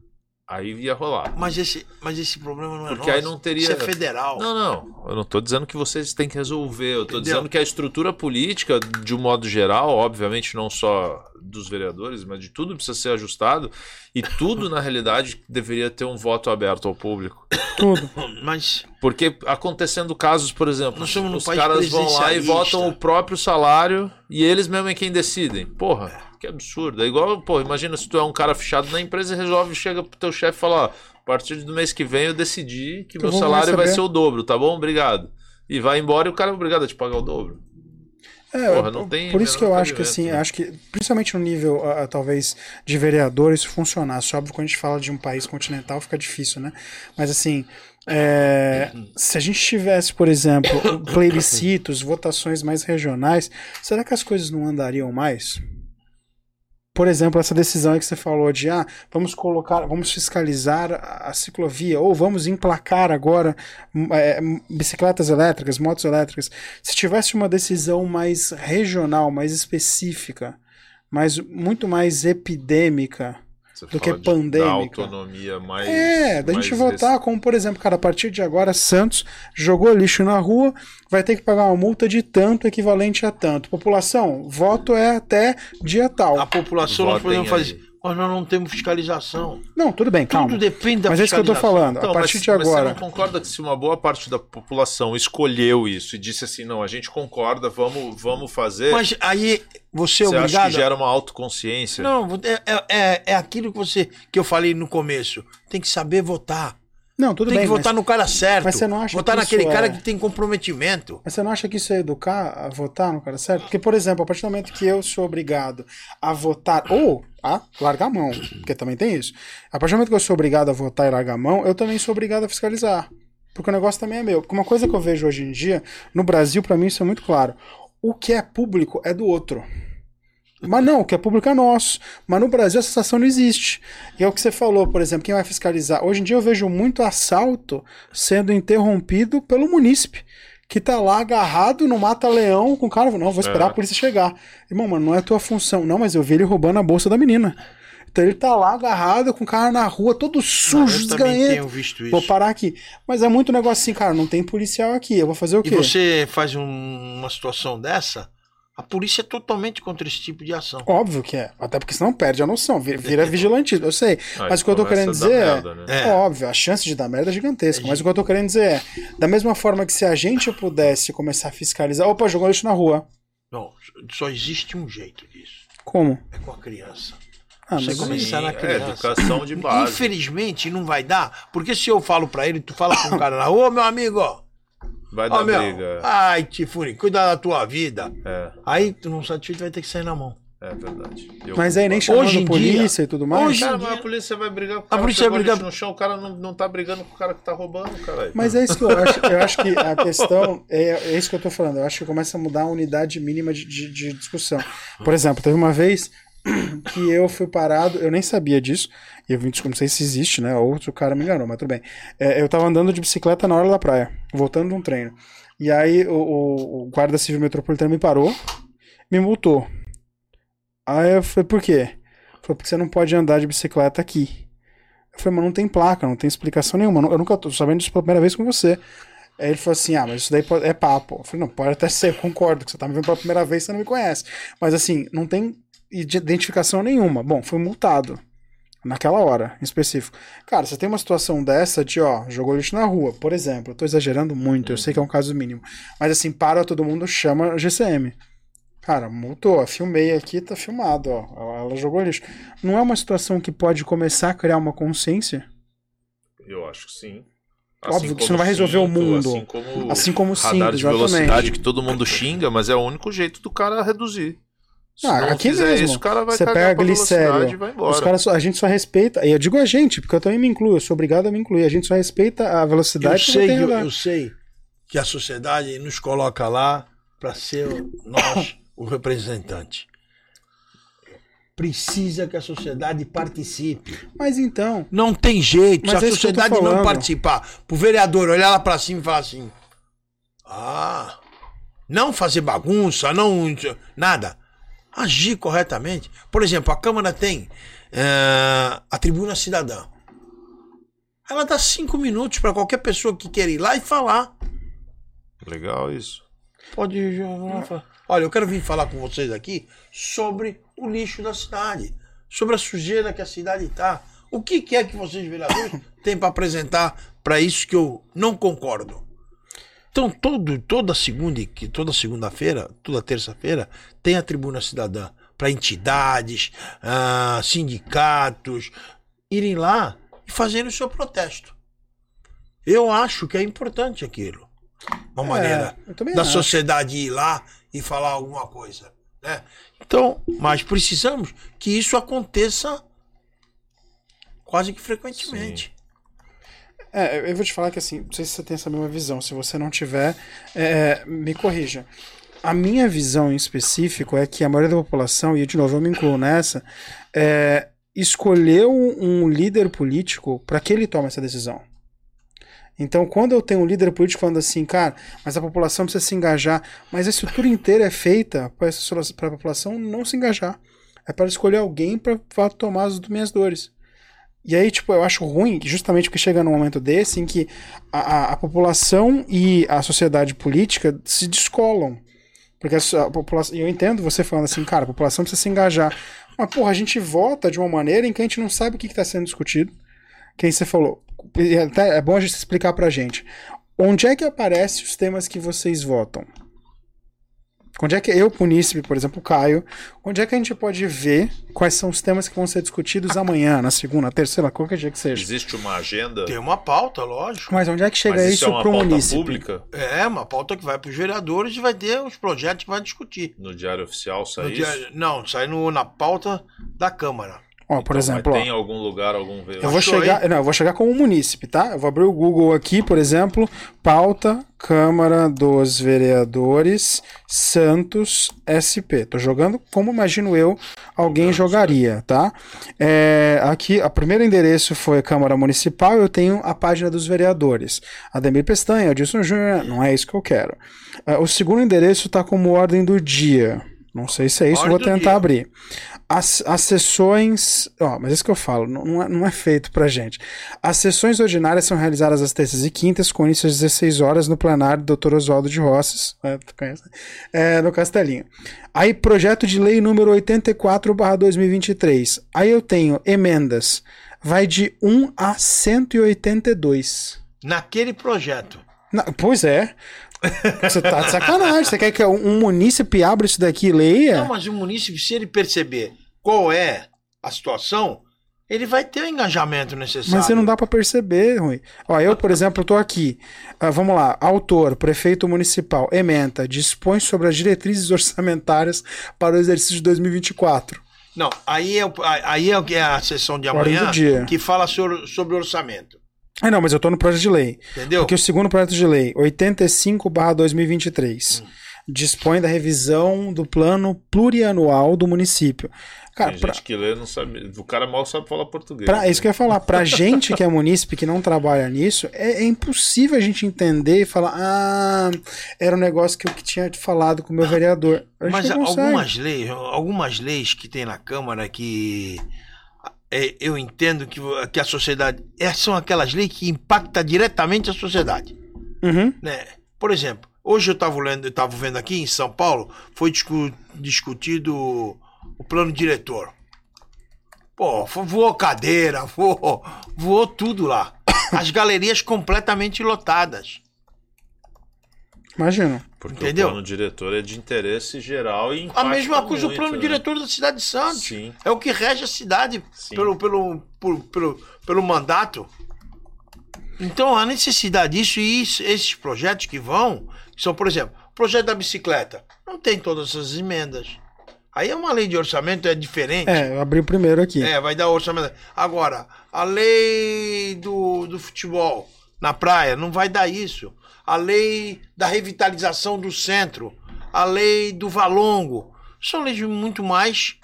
aí ia rolar. Mas esse, mas esse problema não é Porque nosso. aí não teria- Isso é federal. Não, não. Eu não tô dizendo que vocês têm que resolver. Eu tô Entendeu? dizendo que a estrutura política, de um modo geral, obviamente não só dos vereadores, mas de tudo precisa ser ajustado. E tudo, na realidade, deveria ter um voto aberto ao público. Tudo. Mas Porque acontecendo casos, por exemplo, os caras vão lá e votam o próprio salário e eles mesmo é quem decidem. Porra, que absurdo. É igual, pô, imagina se tu é um cara fechado na empresa e resolve, chega pro teu chefe e fala, ó, a partir do mês que vem eu decidi que Eu meu salário vai receber. ser o dobro, tá bom? Obrigado. E vai embora e o cara é obrigado a te pagar o dobro. É, Porra, não tem por isso que eu acho que assim, né? acho que principalmente no nível ah, talvez de vereador isso funcionasse. Óbvio quando a gente fala de um país continental fica difícil, né? Mas assim, é, se a gente tivesse, por exemplo, plebiscitos, votações mais regionais, será que as coisas não andariam mais? Por exemplo, essa decisão que você falou de ah, vamos colocar, vamos fiscalizar a, ciclovia, ou vamos emplacar agora é, bicicletas elétricas, motos elétricas. Se tivesse uma decisão mais regional, mais específica, mais, muito mais epidêmica, Você do que pandêmica. Da autonomia mais. é, da mais gente votar como, por exemplo, cara, a partir de agora, Santos jogou lixo na rua, vai ter que pagar uma multa de tanto equivalente a tanto. População, voto é até dia tal. A população Votem fazer. aí. Mas nós não temos fiscalização. Não, tudo bem, calma. Tudo depende da Mas é isso que eu fiscalização. falando. Então, a partir mas, de mas você agora. não concorda que se uma boa parte da população escolheu isso e disse assim, não, a gente concorda, vamos, vamos fazer, Mas aí você é você acha obrigado. que gera uma autoconsciência? Não, é, é, é- é aquilo que você que eu falei no começo. Tem que saber votar. Não, tudo tem bem. que votar mas, no cara certo. mas você não acha votar que naquele isso cara é- que tem comprometimento. mas você não acha que isso é educar a votar no cara certo? Porque, por exemplo, a partir do momento que eu sou obrigado a votar ou a largar a mão, porque também tem isso. A partir do momento que eu sou obrigado a votar e largar a mão, eu também sou obrigado a fiscalizar. Porque o negócio também é meu. Porque uma coisa que eu vejo hoje em dia, no Brasil, pra mim, isso é muito claro. O que é público é do outro. Mas não, o que é público é nosso. Mas no Brasil essa sensação não existe. E é o que você falou, por exemplo, quem vai fiscalizar? Hoje em dia eu vejo muito assalto sendo interrompido pelo munícipe. Que tá lá agarrado no mata-leão com o cara. Não, vou esperar É. a polícia chegar. Irmão, mano, não é tua função. Não, mas eu vi ele roubando a bolsa da menina. Então ele tá lá agarrado com o cara na rua, todo sujo, eu também desganhento. tenho visto isso. Vou parar aqui. Mas é muito negócio assim, cara, não tem policial aqui. Eu vou fazer o E quê? você faz um- uma situação dessa, a polícia é totalmente contra esse tipo de ação. Óbvio que é. Até porque senão perde a noção. Vira, vira vigilantismo, eu sei. Aí Mas o que eu tô querendo dizer é, merda, né? É. Óbvio, a chance de dar merda é gigantesca. Mas o que eu tô querendo dizer é: da mesma forma que se a gente pudesse começar a fiscalizar. Opa, jogou lixo na rua. Não, só existe um jeito disso. Como? É com a criança. Ah, Você começar na é, criança. educação de base. Infelizmente não vai dar, porque se eu falo pra ele, tu fala com um cara na rua, ô meu amigo, ó, Vai dar meu, briga. ai Tifune, cuida da tua vida. É, Aí tu não satisfeito vai ter que sair na mão. é verdade. Eu Mas aí nem chamando Hoje em polícia e tudo mais. hoje- Cara, mas a polícia vai brigar com o A cara polícia que jogou vai brigar- no chão, o cara não, não tá brigando com o cara que tá roubando, caralho. Mas é isso que eu acho. Eu acho que a questão é, é isso que eu tô falando. Eu acho que começa a mudar a unidade mínima de, de- de discussão. Por exemplo, teve uma vez que eu fui parado, eu nem sabia disso, e eu não sei se existe, né? Outro cara me enganou, mas tudo bem. É, eu tava andando de bicicleta na hora da praia, voltando de um treino. E aí o, o- o guarda civil metropolitano me parou, me multou. Aí eu falei, por quê? Falei, porque você não pode andar de bicicleta aqui. Eu falei, mas não tem placa, não tem explicação nenhuma. Eu nunca tô sabendo disso pela primeira vez com você. Aí ele falou assim: ah, mas isso daí é papo. Eu falei, não, pode até ser, eu concordo, que você tá me vendo pela primeira vez, você não me conhece. Mas assim, não tem identificação nenhuma. Bom, fui multado. Naquela hora, em específico. Cara, você tem uma situação dessa de, ó, jogou lixo na rua, por exemplo. Eu tô exagerando muito, eu sei que é um caso mínimo. Mas assim, para todo mundo, chama GCM. Cara, multou, filmei aqui, tá filmado, ó. Ela, ela jogou lixo. Não é uma situação que pode começar a criar uma consciência? Eu acho que sim. Óbvio que isso não vai resolver o mundo. Assim como, Assim como radar cinto, de velocidade exatamente. que todo mundo xinga, mas é o único jeito do cara reduzir. Se Ah, aqui mesmo. isso, o cara vai Você pega glicério. e vai embora. Os caras só- a gente só respeita, e eu digo a gente, porque eu também me incluo, eu sou obrigado a me incluir. A gente só respeita a Eu velocidade que sei, radar. eu sei que a sociedade nos coloca lá para ser nós o representante. Precisa que a sociedade participe. Mas então, Não tem jeito. Se é a eu tô sociedade não participar, pro vereador olhar lá pra cima e falar assim: Ah, não fazer bagunça, não. nada. Agir corretamente. Por exemplo, a Câmara tem eh, a tribuna cidadã. Ela dá cinco minutos para qualquer pessoa que queira ir lá e falar. Legal isso. Pode ir, Olha, eu quero vir falar com vocês aqui sobre o lixo da cidade, sobre a sujeira que a cidade está. O que, que é que vocês, vereadores, têm para apresentar para isso que eu não concordo? Então, todo, toda segunda, e toda segunda-feira, toda terça-feira, tem a Tribuna Cidadã para entidades, ah, sindicatos irem lá e fazerem o seu protesto. Eu acho que é importante aquilo. Uma É, maneira da acho. sociedade ir lá e falar alguma coisa. Né? Então, mas precisamos que isso aconteça quase que frequentemente. É, eu vou te falar que assim, não sei se você tem essa mesma visão. Se você não tiver, é, me corrija. a minha visão em específico é que a maioria da população, e de novo eu me incluo nessa, é, escolheu um líder político para que ele tome essa decisão. Então, quando eu tenho um líder político falando assim, cara, mas a população precisa se engajar, mas a estrutura inteira é feita para a população não se engajar. É para escolher alguém para tomar as minhas dores. E aí, tipo, eu acho ruim, justamente porque chega num momento desse em que a, a, a população e a sociedade política se descolam. Porque a, a população. Eu entendo você falando assim, cara, a população precisa se engajar. Mas, porra, a gente vota de uma maneira em que a gente não sabe o que está sendo discutido. Quem você falou, até é bom a gente explicar pra gente. Onde é que aparecem os temas que vocês votam? Onde é que eu, munícipe, por exemplo, Caio, onde é que a gente pode ver quais são os temas que vão ser discutidos amanhã, na segunda, terceira, qualquer dia que seja? Existe uma agenda? Tem uma pauta, lógico. Mas onde é que chega Mas isso, isso é uma pro pauta munícipe? pública? É, uma pauta que vai para os vereadores e vai ter os projetos que vai discutir. No Diário Oficial No sai dia- isso? Não, sai no, na pauta da Câmara. Ó, por Então, exemplo, mas ó, tem algum lugar, algum veículo? Eu vou Achou chegar, não, eu vou chegar como munícipe, tá? Eu vou abrir o Google aqui, por exemplo, pauta Câmara dos Vereadores Santos SP. Tô jogando como imagino eu alguém jogaria, tá? É, aqui, o primeiro endereço foi Câmara Municipal, eu tenho a página dos vereadores. Ademir Pestanha, Adilson Júnior, não é isso que eu quero. Ah, o segundo endereço tá como ordem do dia. Não sei se é isso, vou tentar dia. abrir. As, as sessões. Ó, mas isso que eu falo, não, não é, não é feito pra gente. As sessões ordinárias são realizadas às terças e quintas, com início às 16 horas, no plenário do Dr. Oswaldo de Rosses, é, tu conhece, né? É, no Castelinho. Aí, projeto de lei número 84-2023. Aí eu tenho emendas. Vai de 1 a 182. Naquele projeto. Na- pois é. Você tá de sacanagem. Você quer que um munícipe abra isso daqui e leia? Não, mas o munícipe, se ele perceber qual é a situação, ele vai ter o engajamento necessário. Mas você não dá pra perceber, Rui. Ó, eu, por exemplo, tô aqui. Ah, vamos lá. Autor, prefeito municipal, ementa, dispõe sobre as diretrizes orçamentárias para o exercício de 2024. Não, aí é, aí é é a sessão de amanhã que fala sobre, sobre orçamento. Ah, não, mas eu tô no projeto de lei. Entendeu? Porque o segundo projeto de lei, 85/2023, dispõe da revisão do plano plurianual do município. Cara, Tem pra, gente que lê não sabe. O cara mal sabe falar português. Pra, né? isso que eu ia falar. Pra gente que é munícipe, que não trabalha nisso, é, é impossível a gente entender e falar: ah, era um negócio que eu tinha falado com o meu vereador. A gente Mas algumas leis, algumas leis que tem na Câmara que é, eu entendo que, que a sociedade. Essas são aquelas leis que impactam diretamente a sociedade. Uhum. né? Por exemplo, hoje eu estava lendo, eu tava vendo aqui em São Paulo, foi discu- discutido o plano diretor. Pô, voou cadeira, voou, voou tudo lá. As galerias completamente lotadas. Imagina. Porque Entendeu? o plano diretor é de interesse geral e A mesma coisa o muito, plano né? diretor da cidade de Santos. Sim. É o que rege a cidade Sim. pelo, pelo, por- pelo, pelo mandato. Então, a necessidade disso e isso- esses projetos que vão, que são, por exemplo, o projeto da bicicleta, não tem todas essas emendas. Aí é uma lei de orçamento, é diferente. É, eu abri o primeiro aqui. É, vai dar orçamento. Agora, a lei do, do futebol na praia não vai dar isso. A lei da revitalização do centro, a lei do valongo, são leis muito mais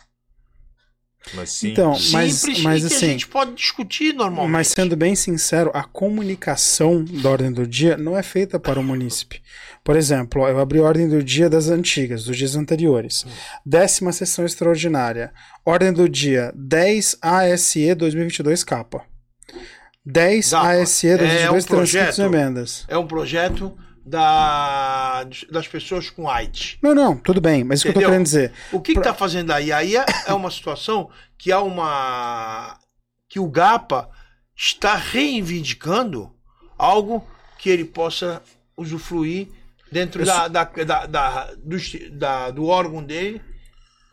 Mas sim. Então, mas, simples mas e que assim. a gente pode discutir normalmente. Mas sendo bem sincero, a comunicação da ordem do dia não é feita para o munícipe. Por exemplo, eu abri a ordem do dia das antigas, dos dias anteriores. Décima sessão extraordinária. Ordem do dia 10 ASE 2022 capa. 10 Dá, ASE é 2022 um transcritos e projeto. emendas. É um projeto da, das pessoas com AIDS. Não, não, tudo bem, mas o que eu tô querendo dizer. O que está fazendo aí? Aí é, é uma situação que há uma. que o GAPA está reivindicando algo que ele possa usufruir dentro Eu da, da, da, da- do, da- do órgão dele,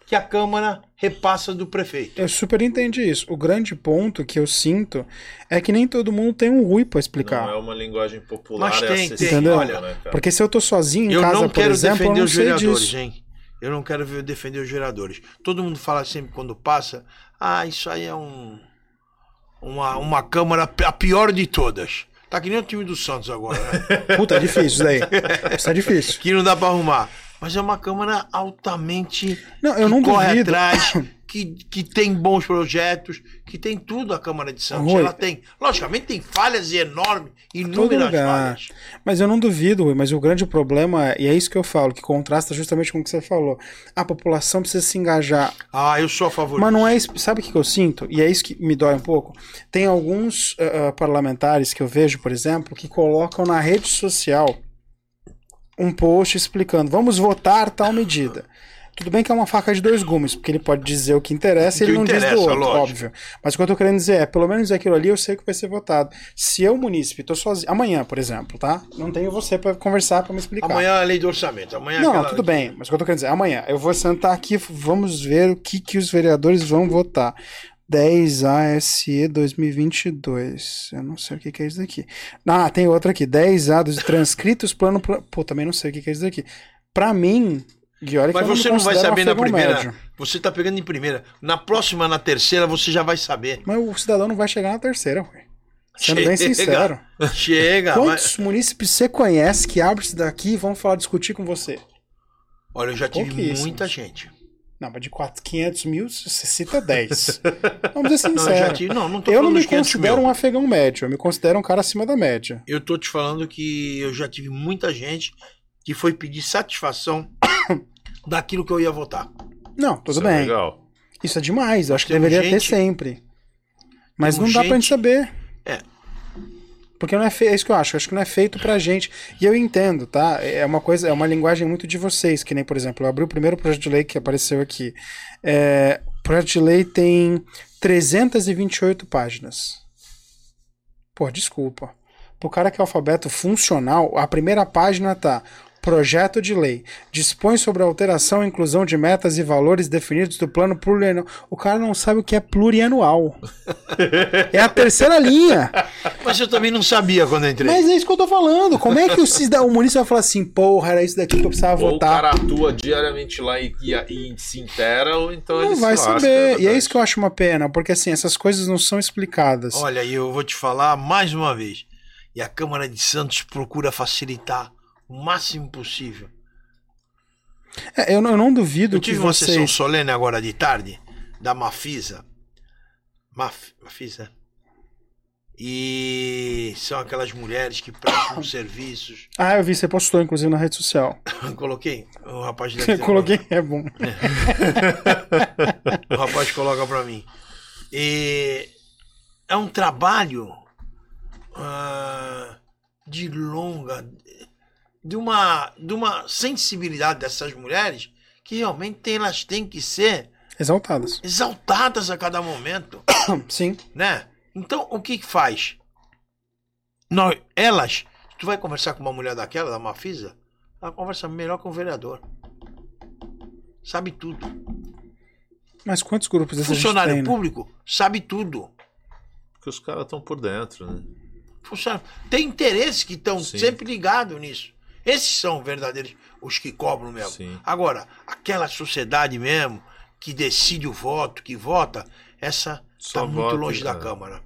que a Câmara repassa do prefeito. Eu super entendi isso. O grande ponto que eu sinto é que nem todo mundo tem um Rui pra explicar. Não é uma linguagem popular, Mas é tem, acessível, tem, Entendeu? olha, né? Porque se eu tô sozinho em Eu casa, não por quero exemplo, eu defender não os sei vereadores, disso. hein? Eu não quero defender os vereadores. Todo mundo fala sempre quando passa, ah, isso aí é um uma, uma câmara a pior de todas. Tá que nem o time do Santos agora, né? Puta, é difícil isso daí. Isso é difícil. que não dá pra arrumar. Mas é uma Câmara altamente Não, eu que não corre duvido. atrás, que, que tem bons projetos, que tem tudo a Câmara de Santos. Rui. Ela tem. Logicamente tem falhas enormes, inúmeras falhas. Mas eu não duvido, Rui, mas o grande problema, e é isso que eu falo, que contrasta justamente com o que você falou. A população precisa se engajar. Ah, eu sou a favor Mas não é isso. Sabe o que eu sinto? E é isso que me dói um pouco. Tem alguns ah, parlamentares que eu vejo, por exemplo, que colocam na rede social um post explicando: vamos votar tal medida. Tudo bem que é uma faca de dois gumes, porque ele pode dizer o que interessa e ele não diz do outro, lógico. óbvio. Mas o que eu tô querendo dizer é, pelo menos aquilo ali eu sei que vai ser votado. Se eu, munícipe, tô sozinho. Amanhã, por exemplo, tá? Não tenho você pra conversar, pra me explicar. Amanhã é a lei do orçamento. Amanhã é Não, aquela- tudo bem, mas o que eu tô querendo dizer, amanhã eu vou sentar aqui, vamos ver o que, que os vereadores vão votar. 10 ASE 2022. Eu não sei o que, que é isso daqui. Ah, tem outra aqui. 10A dos transcritos plano. Pô, também não sei o que, que é isso daqui. Pra mim, e olha Mas que você me não vai saber na primeira. médio. Você tá pegando em primeira. Na próxima, na terceira, você já vai saber. Mas o cidadão não vai chegar na terceira, Rui. Sendo bem Chega. sincero. Chega. mas- Quantos munícipes você conhece que abrem isso daqui e vão falar discutir com você? Olha, eu já tive muita gente. Não, mas de 4, 500 mil, você cita 10. Vamos ser Não, eu sinceros. Não, não tô Eu não me dos 500 considero mil. um afegão médio, eu me considero um cara acima da média. Eu tô te falando que eu já tive muita gente que foi pedir satisfação daquilo que eu ia votar. Não, tudo Isso é bem. legal. Isso é demais, eu acho que deveria ter gente- sempre. Mas não dá pra gente gente- saber. É. Porque não é feito, é isso que eu acho, eu acho que não é feito pra gente. E eu entendo, tá? É uma coisa, é uma linguagem muito de vocês, que nem, por exemplo, eu abri o primeiro projeto de lei que apareceu aqui. É, o projeto de lei tem 328 páginas. Pô, desculpa. Pro cara que é alfabeto funcional, a primeira página tá Projeto de lei. Dispõe sobre a alteração e inclusão de metas e valores definidos do plano plurianual. O cara não sabe o que é plurianual. é a terceira linha. Mas eu também não sabia quando entrei. Mas é isso que eu tô falando. Como é que o, cidadão, o município vai falar assim, porra, era isso daqui que eu precisava Ou o votar? cara atua diariamente lá e, e- e se intera, ou então ele Não se vai lasca, saber. e é isso que eu acho uma pena, porque assim, essas coisas não são explicadas. Olha, e eu vou te falar mais uma vez. E a Câmara de Santos procura facilitar o máximo possível. É, eu, não- eu não duvido Eu que tive uma sessão solene agora de tarde da Mafisa. Maf, Mafisa? E são aquelas mulheres que prestam serviços. Ah, eu vi, você postou, inclusive, na rede social. Coloquei? O rapaz deve coloquei, é bom. O rapaz coloca pra mim. E é um trabalho ah, de longa, de uma, de uma sensibilidade dessas mulheres que realmente tem- elas têm que ser Exaltadas. exaltadas a cada momento, Sim. né? Então, o que que faz? Nós, elas, tu vai conversar com uma mulher daquela, da Mafisa, ela conversa melhor com o vereador. Sabe tudo. Mas quantos grupos desse a gente Funcionário tem, né? público sabe tudo. Porque os caras estão por dentro, né? Funcionário. Tem interesses que estão sempre ligados nisso. Esses são verdadeiros os que cobram mesmo. Sim. Agora, aquela sociedade mesmo que decide o voto, que vota, essa está muito longe da cara. Câmara.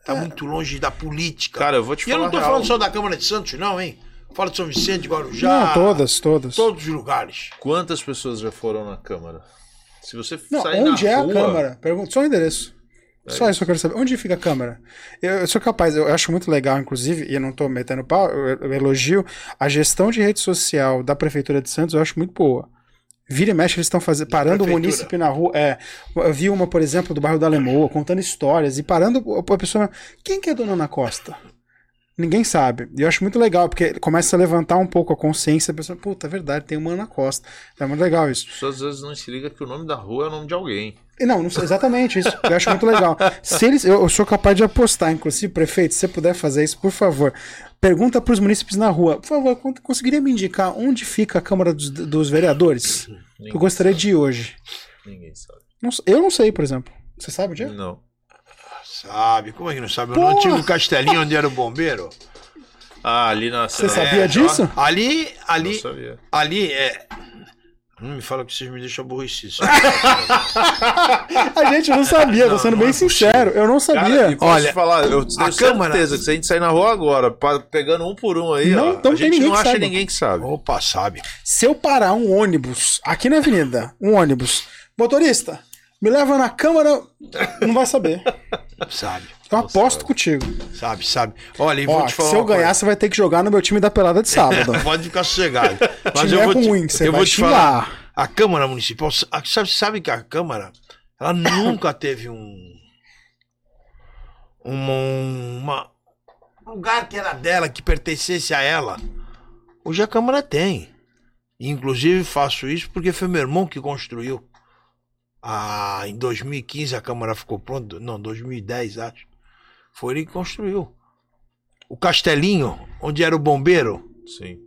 Está muito longe da política. Cara, eu vou te e eu falar não estou falando só da Câmara de Santos, não, hein? Falo de São Vicente, Guarujá. Não, todas, todas. Todos os lugares. Quantas pessoas já foram na Câmara? Se você Não, sair onde na é rua, a Câmara? Pergunta, só o endereço. Só isso que eu quero saber. Onde fica a Câmara? Eu, eu sou capaz, eu acho muito legal, inclusive, e eu não tô metendo pau, eu, eu elogio a gestão de rede social da Prefeitura de Santos, eu acho muito boa. Vira e mexe, eles estão fazendo, parando o munícipe na rua. É, eu vi uma, por exemplo, do bairro da Lemoa, contando histórias e parando a pessoa. Quem que é a dona Ana Costa? Ninguém sabe. E eu acho muito legal, porque começa a levantar um pouco a consciência, a pessoa, puta, é verdade, tem uma Ana Costa. É muito legal isso. as pessoas às vezes não se ligam que o nome da rua é o nome de alguém. E Não, não sei exatamente isso. Eu acho muito legal. Se eles, eu, eu sou capaz de apostar, inclusive, prefeito, se você puder fazer isso, por favor. Pergunta para os munícipes na rua. Por favor, con- conseguiria me indicar onde fica a Câmara dos, dos Vereadores? Ninguém, Eu gostaria de ir hoje. ninguém sabe. Não eu não sei, por exemplo. Você sabe onde é? Não. Sabe? Como é que não sabe? Porra! No antigo Castelinho, onde era o bombeiro. Ah, ali na Você Senador- sabia É, disso? Ali, Não ali, sabia. ali é. Não me fala que vocês me deixam aborrecido. A gente não sabia, tô sendo não bem é sincero. Eu não Cara, sabia. posso Olha, falar, eu tenho a Câmara- certeza que se a gente sair na rua agora, pegando um por um aí, Não- ó, não tem a gente ninguém não que acha saiba. ninguém que sabe. Opa, sabe. Se eu parar um ônibus aqui na avenida, um ônibus, motorista, me leva na câmara, não vai saber. Sabe. Eu aposto contigo. Sabe, sabe. Olha, e vou Ó, te falar. se eu uma coisa. ganhar, você vai ter que jogar no meu time da pelada de sábado. Pode ficar sossegado. Mas eu vou te, ruim, você eu vou te falar. A Câmara Municipal, a- sabe, sabe que a Câmara, ela nunca teve um. Uma, uma- um lugar que era dela, que pertencesse a ela. Hoje a Câmara tem. Inclusive faço isso porque foi meu irmão que construiu. Ah, em 2015 a Câmara ficou pronta. Não, 2010, acho. Foi ele que construiu. O Castelinho, onde era o bombeiro, Sim.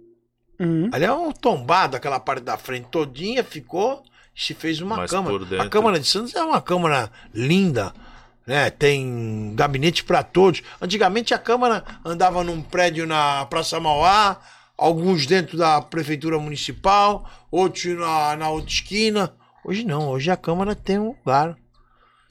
Uhum. Ali é um tombado, aquela parte da frente todinha ficou, se fez uma Mas câmara. dentro- A Câmara de Santos é uma câmara linda, né? Tem gabinete para todos. Antigamente a Câmara andava num prédio na Praça Mauá, alguns dentro da prefeitura municipal, outros na, na outra esquina. Hoje não, hoje a Câmara tem um lugar.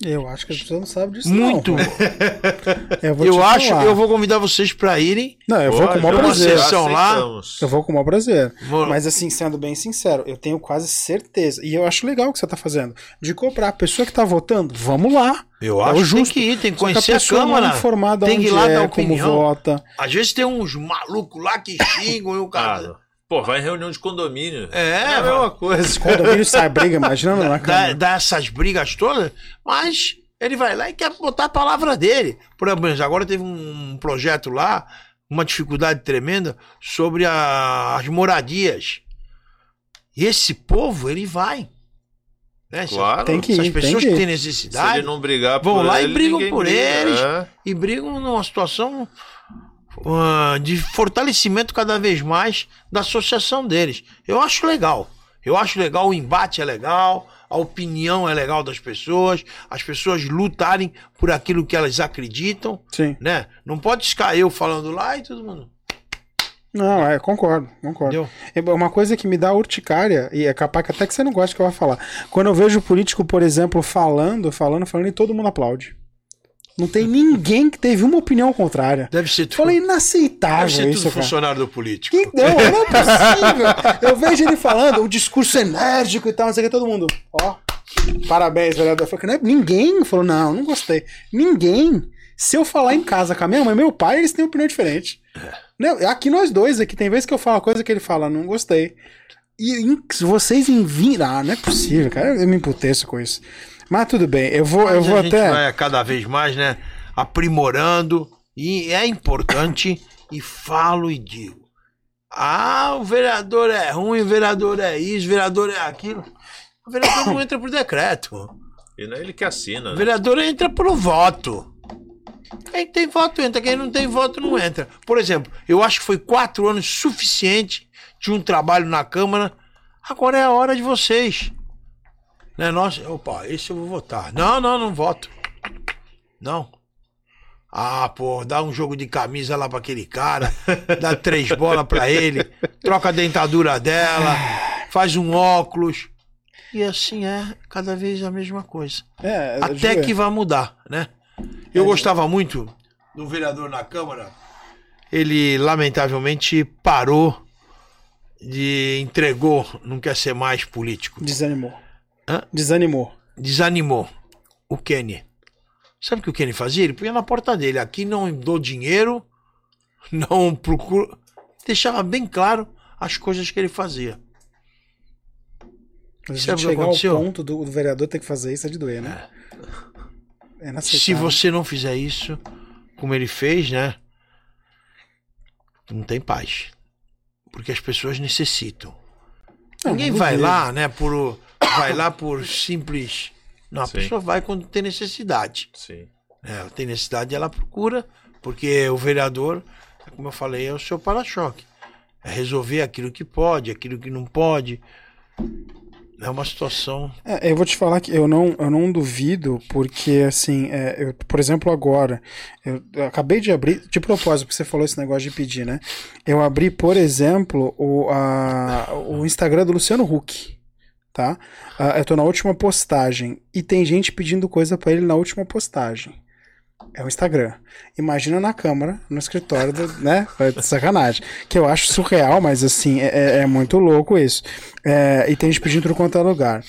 Eu acho que as pessoas não sabem disso. Muito. Não. Eu, vou Eu acho, eu vou convidar vocês para irem. Não, eu vou com o maior prazer. lá. Eu vou com o maior prazer. Vou- Mas assim, sendo bem sincero, eu tenho quase certeza. E eu acho legal o que você tá fazendo. De cobrar a pessoa que tá votando, vamos lá. Eu É acho o que justo. tem que ir, tem que conhecer a a, é Câmara. informada tem que ir lá é, dar como opinião. vota. Às vezes tem uns malucos lá que xingam e o cara. Pô, vai em reunião de condomínio. É, a vai- mesma coisa. Condomínio sai briga, imagina na dá, câmera. dá essas brigas todas, mas ele vai lá e quer botar a palavra dele. Por exemplo, agora teve um projeto lá, uma dificuldade tremenda, sobre a- as moradias. E esse povo, ele vai. Né? Se- Claro. Tem que Essas ir, tem pessoas que que ir. têm Se necessidade ele não brigar vão por lá e ele, brigam ninguém por briga. eles. É. e brigam numa situação ah, de fortalecimento cada vez mais da associação deles. Eu acho legal. Eu acho legal, o embate é legal, a opinião é legal das pessoas, as pessoas lutarem por aquilo que elas acreditam, Sim. né? Não pode ficar eu falando lá e todo mundo. Não, é, concordo, concordo. Entendeu? É uma coisa que me dá urticária, e é capaz que até que você não gosta que eu vá falar. Quando eu vejo o político, por exemplo, falando, falando, falando, e todo mundo aplaude. Não tem ninguém que teve uma opinião contrária. Deve ser tudo, falei, deve inaceitável ser isso, tudo cara. funcionário do político. Que não, não é possível. Eu vejo ele falando, o discurso enérgico e tal, não sei o que, todo mundo. Ó, parabéns, vereador. Falei, não é- ninguém falou, não, não gostei. Ninguém. Se eu falar em casa com a minha mãe e meu pai, eles têm opinião diferente. Não, aqui nós dois, aqui tem vezes que eu falo uma coisa que ele fala, não gostei. E em- vocês enviam. Ah, não é possível, cara. Eu me emputeço com isso. Mas tudo bem, eu vou, eu vou a gente até. vai cada vez mais, né? Aprimorando. E é importante, e falo e digo. Ah, o vereador é ruim, o vereador é isso, o vereador é aquilo. O vereador não entra por decreto. E não é ele que assina. O né? vereador entra pelo voto. Quem tem voto entra, quem não tem voto não entra. Por exemplo, eu acho que foi quatro anos suficiente de um trabalho na Câmara. Agora é a hora de vocês. Né? Nossa, opa, esse eu vou votar. Não, não, não voto. Não. Ah, pô, dá um jogo de camisa lá pra aquele cara, dá três bolas pra ele, troca a dentadura dela, faz um óculos. E assim é cada vez a mesma coisa. É, Até que vai mudar, né? Eu gostava muito do vereador na Câmara. Ele, lamentavelmente, parou de. entregou, não quer ser mais político. Desanimou. Hã? Desanimou. Desanimou o Kenny. Sabe o que o Kenny fazia? Ele punha na porta dele: aqui não dou dinheiro, não procuro. Deixava bem claro as coisas que ele fazia. Mas Sabe chegar ao ponto do, do vereador ter que fazer isso é de doer, né? É, inaceitável. Se você não fizer isso, como ele fez, né? Não tem paz. Porque as pessoas necessitam. Não, Ninguém vai lá, né, por vai lá por simples. Não, a Sim. pessoa vai quando tem necessidade. Sim. Ela tem necessidade, ela procura, porque o vereador, como eu falei, é o seu para-choque. É resolver aquilo que pode, aquilo que não pode. É uma situação. É, eu vou te falar que eu não, eu não duvido, porque assim, é, eu, por exemplo, agora, eu, eu acabei de abrir, de propósito, porque você falou esse negócio de pedir, né? Eu abri, por exemplo, o, a, o Instagram do Luciano Huck. Tá? Ah, eu tô na última postagem e tem gente pedindo coisa pra ele na última postagem. É o Instagram. Imagina na câmara, no escritório, do, né? Sacanagem. Que eu acho surreal, mas assim, é, é- é muito louco isso. É, e tem gente pedindo tudo quanto é lugar.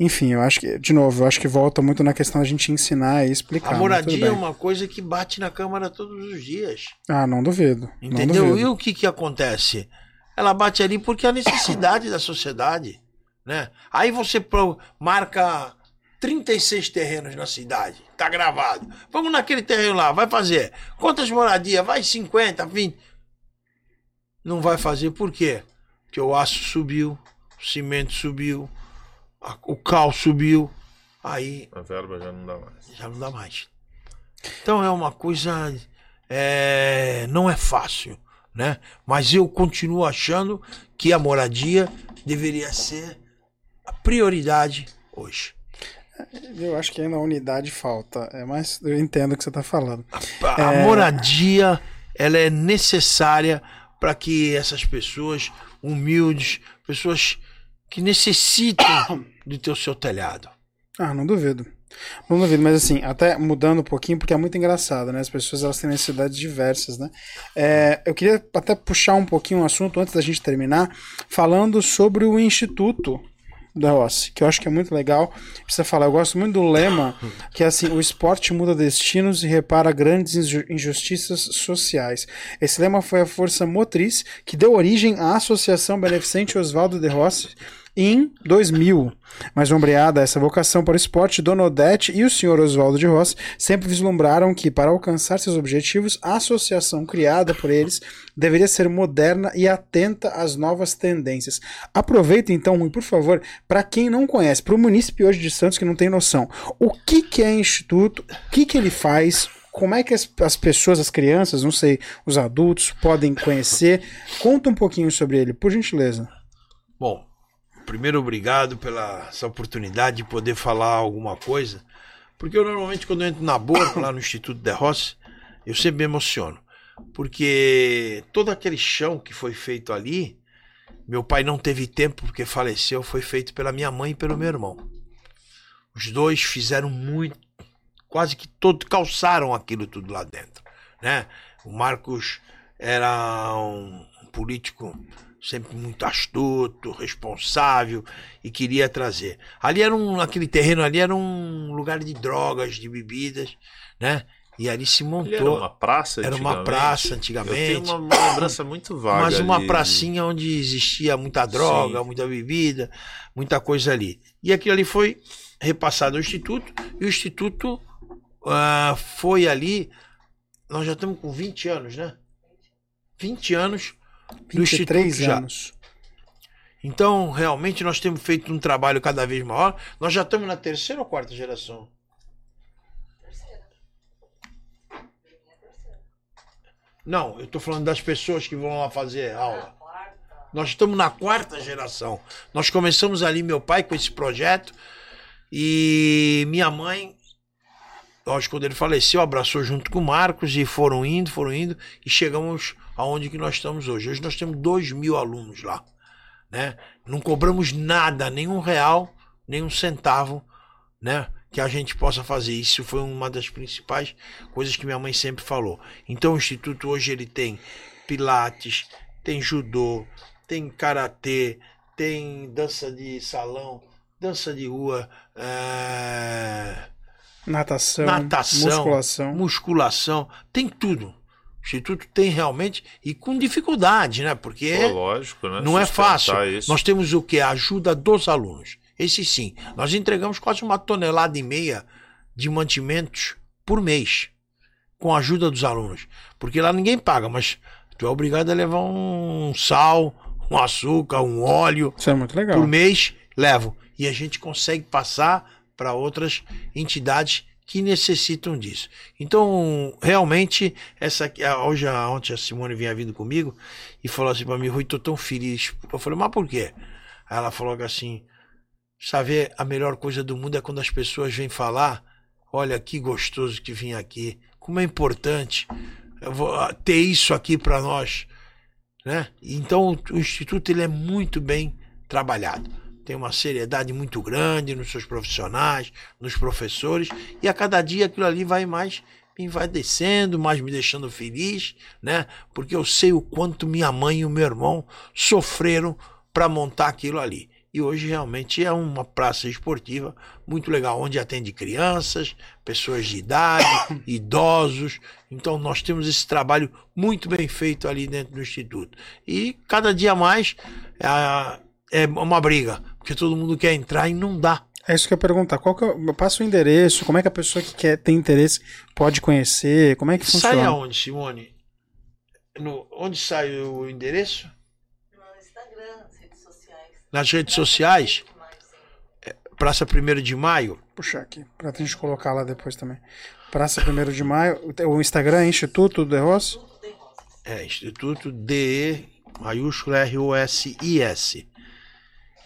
Enfim, eu acho que, de novo, eu acho que volta muito na questão da gente ensinar e explicar. A moradia é uma coisa que bate na Câmara todos os dias. Ah, não duvido. Não Entendeu? duvido. E o que que acontece? Ela bate ali porque é a necessidade da sociedade, né? Aí você marca 36 terrenos na cidade, tá gravado. Vamos naquele terreno lá, vai fazer. Quantas moradias? Vai 50, 20. Não vai fazer por quê? Porque o aço subiu, o cimento subiu, a- o cal subiu. Aí A verba já não dá mais. já não dá mais. Então é uma coisa. é, não é fácil, né? Mas eu continuo achando que a moradia deveria ser a prioridade hoje. Eu acho que ainda a unidade falta. É, mas eu entendo o que você tá falando. A, a moradia ela é necessária para que essas pessoas humildes, pessoas que necessitam de ter o seu telhado. Ah, não duvido. Não duvido, mas assim, até mudando um pouquinho, porque é muito engraçado, né? As pessoas elas têm necessidades diversas, né? É, eu queria até puxar um pouquinho o assunto antes da gente terminar, falando sobre o Instituto da Rossi, que eu acho que é muito legal. Precisa falar, eu gosto muito do lema, que é assim, o esporte muda destinos e repara grandes inju- injustiças sociais. Esse lema foi a força motriz que deu origem à Associação Beneficente Oswaldo de Rossi em 2000. Mas ombreada a essa vocação para o esporte, Dona Odete e o senhor Oswaldo de Rossi sempre vislumbraram que, para alcançar seus objetivos, a associação criada por eles deveria ser moderna e atenta às novas tendências. Aproveita então, Rui, por favor, para quem não conhece, para o munícipe hoje de Santos que não tem noção, o que, que é Instituto, o que, que ele faz, como é que as, as pessoas, as crianças, não sei, os adultos podem conhecer. Conta um pouquinho sobre ele, por gentileza. Bom, primeiro obrigado pela essa oportunidade de poder falar alguma coisa, porque eu normalmente quando eu entro na boca lá no Instituto de Rossi, eu sempre me emociono, porque todo aquele chão que foi feito ali, meu pai não teve tempo porque faleceu, foi feito pela minha mãe e pelo meu irmão. Os dois fizeram muito, quase que todo calçaram aquilo tudo lá dentro, né? O Marcos era um político sempre muito astuto, responsável e queria trazer. Ali era um, aquele terreno ali era um lugar de drogas, de bebidas, né? E ali se Ele montou. era uma praça Era uma antigamente? praça Eu antigamente. tenho uma, uma lembrança muito vaga. Mas uma ali. pracinha onde existia muita droga, Sim. muita bebida, muita coisa ali. E aquilo ali foi repassado ao Instituto, e o Instituto ah, foi ali. Nós já estamos com 20 anos, né? 20 anos 23 Instituto já. anos. Então, realmente, nós temos feito um trabalho cada vez maior. Nós já estamos na terceira ou quarta geração? Não, eu estou falando das pessoas que vão lá fazer aula. Nós estamos na quarta geração. Nós começamos ali, meu pai, com esse projeto. E minha mãe, lógico, quando ele faleceu, abraçou junto com o Marcos e foram indo, foram indo. E chegamos aonde que nós estamos hoje. Hoje nós temos dois mil alunos lá né? Não cobramos nada, nenhum real, nenhum centavo, né? Que a gente possa fazer. Isso foi uma das principais coisas que minha mãe sempre falou. Então o instituto hoje ele tem pilates, tem judô, tem karatê, tem dança de salão, dança de rua, é, Natação, natação, musculação. musculação, tem tudo. O instituto tem realmente e com dificuldade, né? Porque Pô, lógico, né? não é Sustentar fácil. Isso. Nós temos o que? A ajuda dos alunos. Esse sim. Nós entregamos quase uma tonelada e meia de mantimentos por mês. Com a ajuda dos alunos. Porque lá ninguém paga, mas tu é obrigado a levar um sal, um açúcar, um óleo Isso é muito legal. por mês, levo. E a gente consegue passar para outras entidades que necessitam disso. Então, realmente, essa aqui- a- hoje, a- ontem a Simone vinha vindo comigo e falou assim para mim, Rui, tô tão feliz. Eu falei, mas por quê? Aí ela falou assim, sabe, a melhor coisa do mundo é quando as pessoas vêm falar, olha que gostoso que vim aqui, como é importante ah, ter isso aqui para nós, né? Então, o instituto ele é muito bem trabalhado. Tem uma seriedade muito grande nos seus profissionais, nos professores, e a cada dia aquilo ali vai mais me vai descendo, mais me deixando feliz, né? Porque eu sei o quanto minha mãe e o meu irmão sofreram para montar aquilo ali. E hoje realmente é uma praça esportiva muito legal, onde atende crianças, pessoas de idade, idosos. Então nós temos esse trabalho muito bem feito ali dentro do Instituto. E cada dia mais é, é uma briga, porque todo mundo quer entrar e não dá. É isso que eu ia perguntar. Qual que eu passo o endereço? Como é que a pessoa que quer tem interesse pode conhecer? Como é que funciona? Sai aonde, Simone? No, onde sai o endereço? No Instagram, nas redes sociais. Nas redes sociais? É, Praça 1 de Maio? Puxa aqui, pra gente colocar lá depois também. Praça 1 de Maio. O Instagram é Instituto de Rossi? É, Instituto DE, maiúsculo R-O-S-I-S.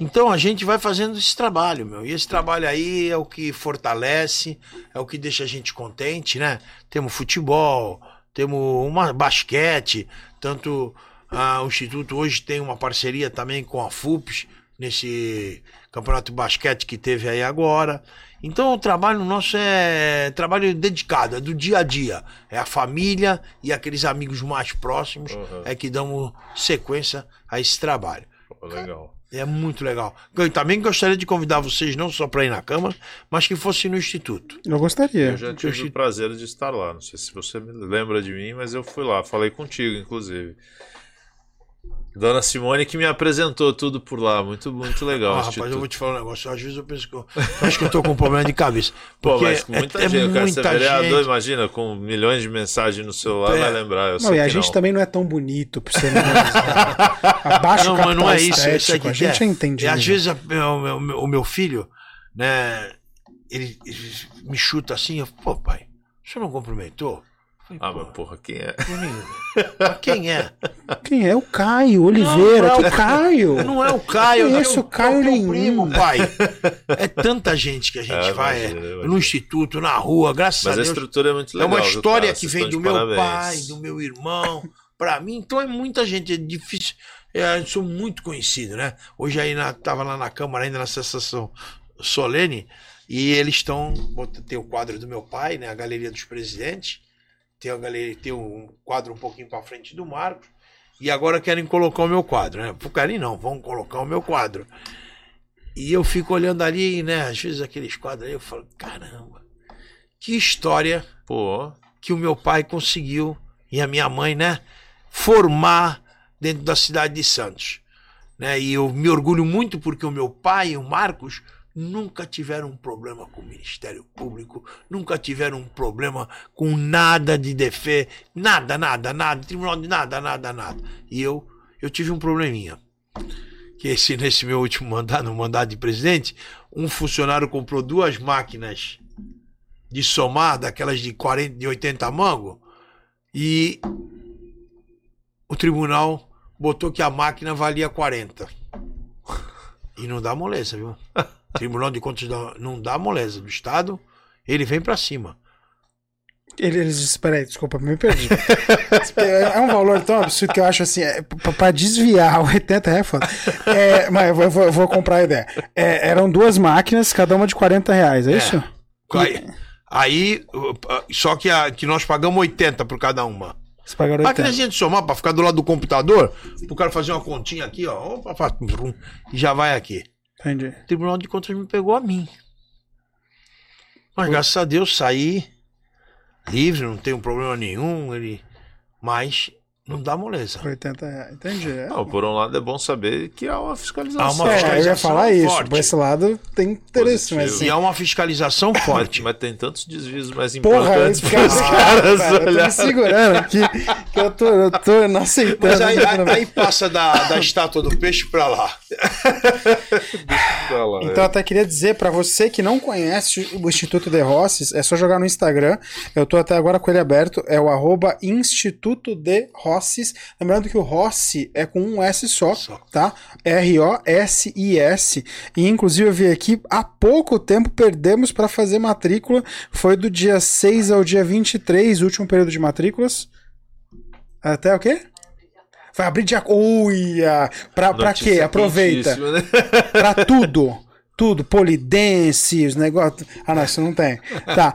Então a gente vai fazendo esse trabalho, meu. E esse trabalho aí é o que fortalece, é o que deixa a gente contente, né? Temos futebol, temos uma basquete, tanto ah, o Instituto hoje tem uma parceria também com a FUPS nesse campeonato de basquete que teve aí agora. Então o trabalho nosso é trabalho dedicado, é do dia a dia. É a família e aqueles amigos mais próximos Uhum. é que dão sequência a esse trabalho. Legal. É muito legal. Eu também gostaria de convidar vocês não só para ir na Câmara, mas que fossem no Instituto. Eu gostaria. Eu já tive o prazer de estar lá. Não sei se você me lembra de mim, mas eu fui lá. Falei contigo, inclusive. Dona Simone que me apresentou tudo por lá. Muito, muito legal. Ah, rapaz, Instituto. eu vou te falar um negócio. Às vezes eu penso que eu, acho que eu tô com um problema de cabeça. Pô, Porque mas com muita é, gente, é cara, vereador, gente. imagina, com milhões de mensagens no celular, É. vai lembrar. Eu Não, sei e a gente não. também não é tão bonito pra ser Abaixa Não, o mas não é isso. A gente é é. entendido. E às vezes a- o meu, o meu- o meu filho, né, ele, ele me chuta assim, eu, pô, pai, o senhor não cumprimentou? Ah, "Pô, mas porra, quem é? pô, nenhum." Mas quem é? Quem é o Caio Oliveira? Não, não é o Caio. Não é o Caio, Que é isso, o Caio é o primo, pai. É tanta gente que a gente É, vai imagina, é, imagina. no instituto, na rua, graças Mas a a Deus. estrutura é muito É legal. uma viu, história cara? que vem do meu parabéns. pai, do meu irmão, pra mim. Então é muita gente, é difícil. É, eu sou muito conhecido, né? Hoje aí na, tava lá na Câmara, ainda na sessão solene, e eles estão. Tem o quadro do meu pai, né? A Galeria dos Presidentes. Tem a galeria, tem um quadro um pouquinho pra frente do Marcos. E agora querem colocar o meu quadro, né? Querem não, vão colocar o meu quadro. E eu fico olhando ali, né? Às vezes aqueles quadros aí, eu falo, caramba, que história Pô, que o meu pai conseguiu e a minha mãe, né, formar dentro da cidade de Santos, né? E eu me orgulho muito porque o meu pai o Marcos nunca tiveram um problema com o Ministério Público, nunca tiveram um problema com nada de defesa, nada, nada, nada, tribunal de nada, nada, nada. E eu, eu tive um probleminha. Que esse, nesse meu último mandato, no mandato de presidente, um funcionário comprou duas máquinas de somar, daquelas de 40, de 80 mango, e o tribunal botou que a máquina valia 40. E não dá moleza, viu? Tribunal de Contas da- não dá moleza do Estado, ele vem pra cima. Ele- Eles disse, peraí, desculpa, me perdi. é um valor tão absurdo que eu acho assim, é, pra, pra desviar o 80 é foda. É, mas eu vou, eu vou- comprar a ideia. É, eram duas máquinas, cada uma de 40 reais, é, isso? Aí, aí, só que, a, que nós pagamos 80 por cada uma. Vocês pagaram 80. Máquinazinha de somar pra ficar do lado do computador, pro cara fazer uma continha aqui, ó, opa, e já vai aqui. Entendi. O Tribunal de Contas me pegou a mim. Mas graças a Deus saí livre, não tenho problema nenhum, ele. Mas não dá moleza. 80 reais, entendi. É. não, por um lado é bom saber que há uma fiscalização. Há uma É, eu ia fiscalização falar isso. forte. Por esse lado tem interesse, mas assim. E há uma fiscalização forte. Mas tem tantos desvios mais Porra, importantes para os cara, caras cara, eu tô me olhar. segurando aqui, eu tô, eu tô não aceitando. Mas aí, aí- aí passa da, da estátua do peixe pra lá. Lá, Então, eu até queria dizer pra você que não conhece o Instituto de Rosses, é só jogar no Instagram. Eu tô até agora com ele aberto, é o arroba Instituto de Rosses. Lembrando que o Rossi é com um S só, Só. tá? R-O-S-I-S. E inclusive eu vi aqui, há pouco tempo perdemos pra fazer matrícula. Foi do dia 6 ao dia 23, último período de matrículas. Até o quê? Vai abrir de. Uia! Pra, pra quê? Aproveita. né? Pra tudo. Tudo. Polidense, os negócios. Ah, não, isso não tem. Tá.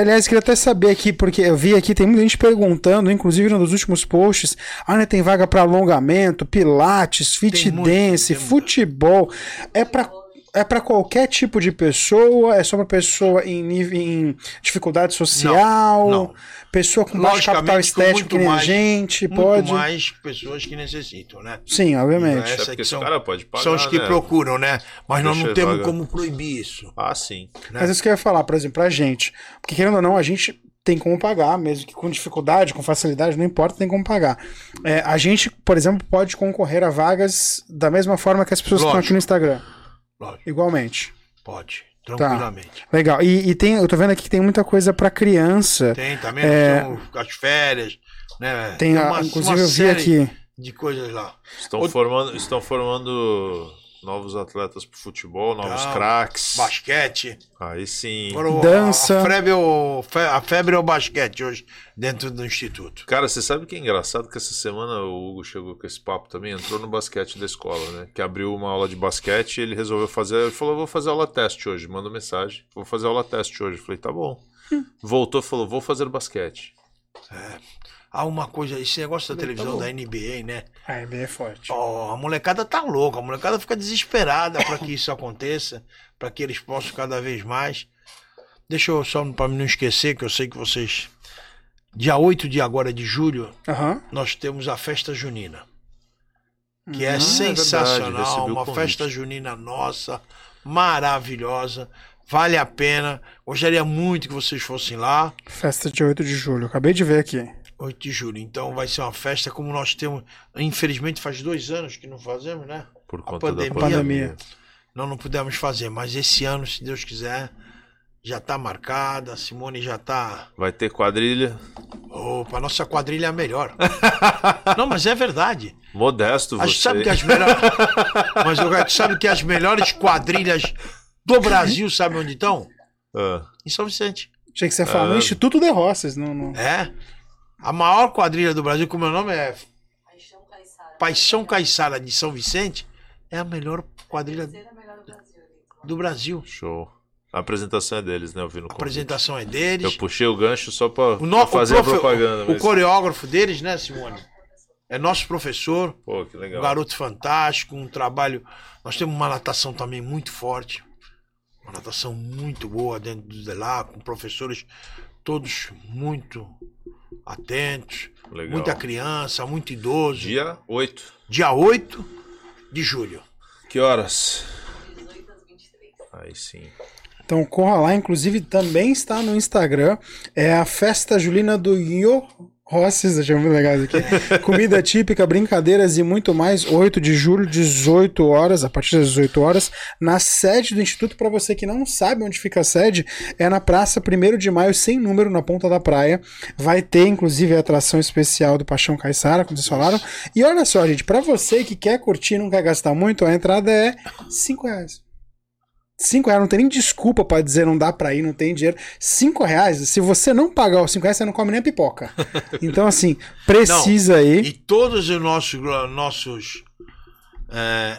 Aliás, queria até saber aqui, porque eu vi aqui, tem muita gente perguntando, inclusive nos últimos posts. Ah, né, tem vaga pra alongamento, pilates, fit muito, dance, futebol. É pra. É para qualquer tipo de pessoa? É só pra pessoa em nível em dificuldade social? não. Pessoa com baixo capital estético que nem a mais- gente? Muito Pode? mais pessoas que necessitam, né? Sim, obviamente. É. Até Essa porque que são- cara pode pagar, São os que né? procuram, né? Mas nós Deixa não eu temos vagar. como proibir isso. Ah, sim. né? Mas isso que eu ia falar, por exemplo, pra gente. Porque querendo ou não, a gente tem como pagar, mesmo que com dificuldade, com facilidade, não importa, tem como pagar. É, a gente, por exemplo, pode concorrer a vagas da mesma forma que as pessoas que estão aqui Lógico. no Instagram. Lógico, Igualmente. pode, Tá. tranquilamente. Legal. E, e tem, eu tô vendo aqui que tem muita coisa pra criança. Tem também É. tem as férias, né? Tem, a- uma- inclusive uma eu vi série aqui. de coisas lá. Estão formando, estão formando novos atletas pro futebol, novos Tá. craques. Basquete. Aí sim. Agora, o- Dança. A, febre é o, fe- a febre é o basquete hoje dentro do instituto. Cara, você sabe que é engraçado que essa semana o Hugo chegou com esse papo também, entrou no basquete da escola, né? Que abriu uma aula de basquete e ele resolveu fazer. Ele falou: vou fazer aula teste hoje. Mandou mensagem: vou fazer aula teste hoje. Eu falei: tá bom. Voltou e falou: vou fazer basquete. Há uma coisa, esse negócio da tá televisão da NBA, né? Ah, é bem forte. Ó, a molecada tá louca, a molecada fica desesperada para que isso aconteça, para que eles possam cada vez mais. Deixa eu só para não esquecer que eu sei que vocês dia 8 de agora de julho Aham. nós temos a festa junina. Que é Ah, é verdade, sensacional, o uma festa junina nossa, maravilhosa, vale a pena. Gostaria muito que vocês fossem lá. Festa de 8 de julho. Acabei de ver aqui. 8 de julho. Então vai ser uma festa como nós temos. Infelizmente faz dois anos que não fazemos, né? Por A conta pandemia. da pandemia. Nós não pudemos fazer, mas esse ano, se Deus quiser, já tá marcada. A Simone já tá. Vai ter quadrilha. Opa, nossa quadrilha é a melhor. não, mas é verdade. Modesto A você. gente sabe que as melhores. mas o Gato sabe que as melhores quadrilhas do Brasil, sabe onde estão? Ah, Em São Vicente. Achei que você falou no Ah. Instituto de Roças. Não, não. É. A maior quadrilha do Brasil, como meu nome é Paixão Caiçara. Paixão Caiçara de São Vicente, é a melhor quadrilha melhor do Brasil. Vitor. do Brasil. show. A apresentação é deles, né? Eu vi no A apresentação é deles. Eu puxei o gancho só pra, O, no, pra fazer o, a profe- propaganda. o mas- coreógrafo deles, né, Simone? É nosso professor, Pô, que um legal. garoto fantástico, um trabalho. Nós temos uma natação também muito forte, uma natação muito boa dentro do Delá, com professores todos muito atentos, Legal. muita criança, muito idoso. Dia 8. Dia 8 de julho. Que horas? 18 às 23. Aí sim. Então corra lá, inclusive também está no Instagram. É a festa julina do Yo Rosses, achei muito legal isso aqui. Comida típica, brincadeiras e muito mais. 8 de julho, 18 horas, a partir das 18 horas, na sede do Instituto. Para você que não sabe onde fica a sede, é na Praça 1 de Maio, sem número, na ponta da praia. Vai ter, inclusive, a atração especial do Paixão Caiçara, como vocês falaram. E olha só, gente, para você que quer curtir e não quer gastar muito, a entrada é 5 reais. 5 reais, não tem nem desculpa pra dizer não dá pra ir, não tem dinheiro. 5 reais, se você não pagar os 5 reais, você não come nem a pipoca. Então, assim, precisa E ir. todos os nossos. nossos é,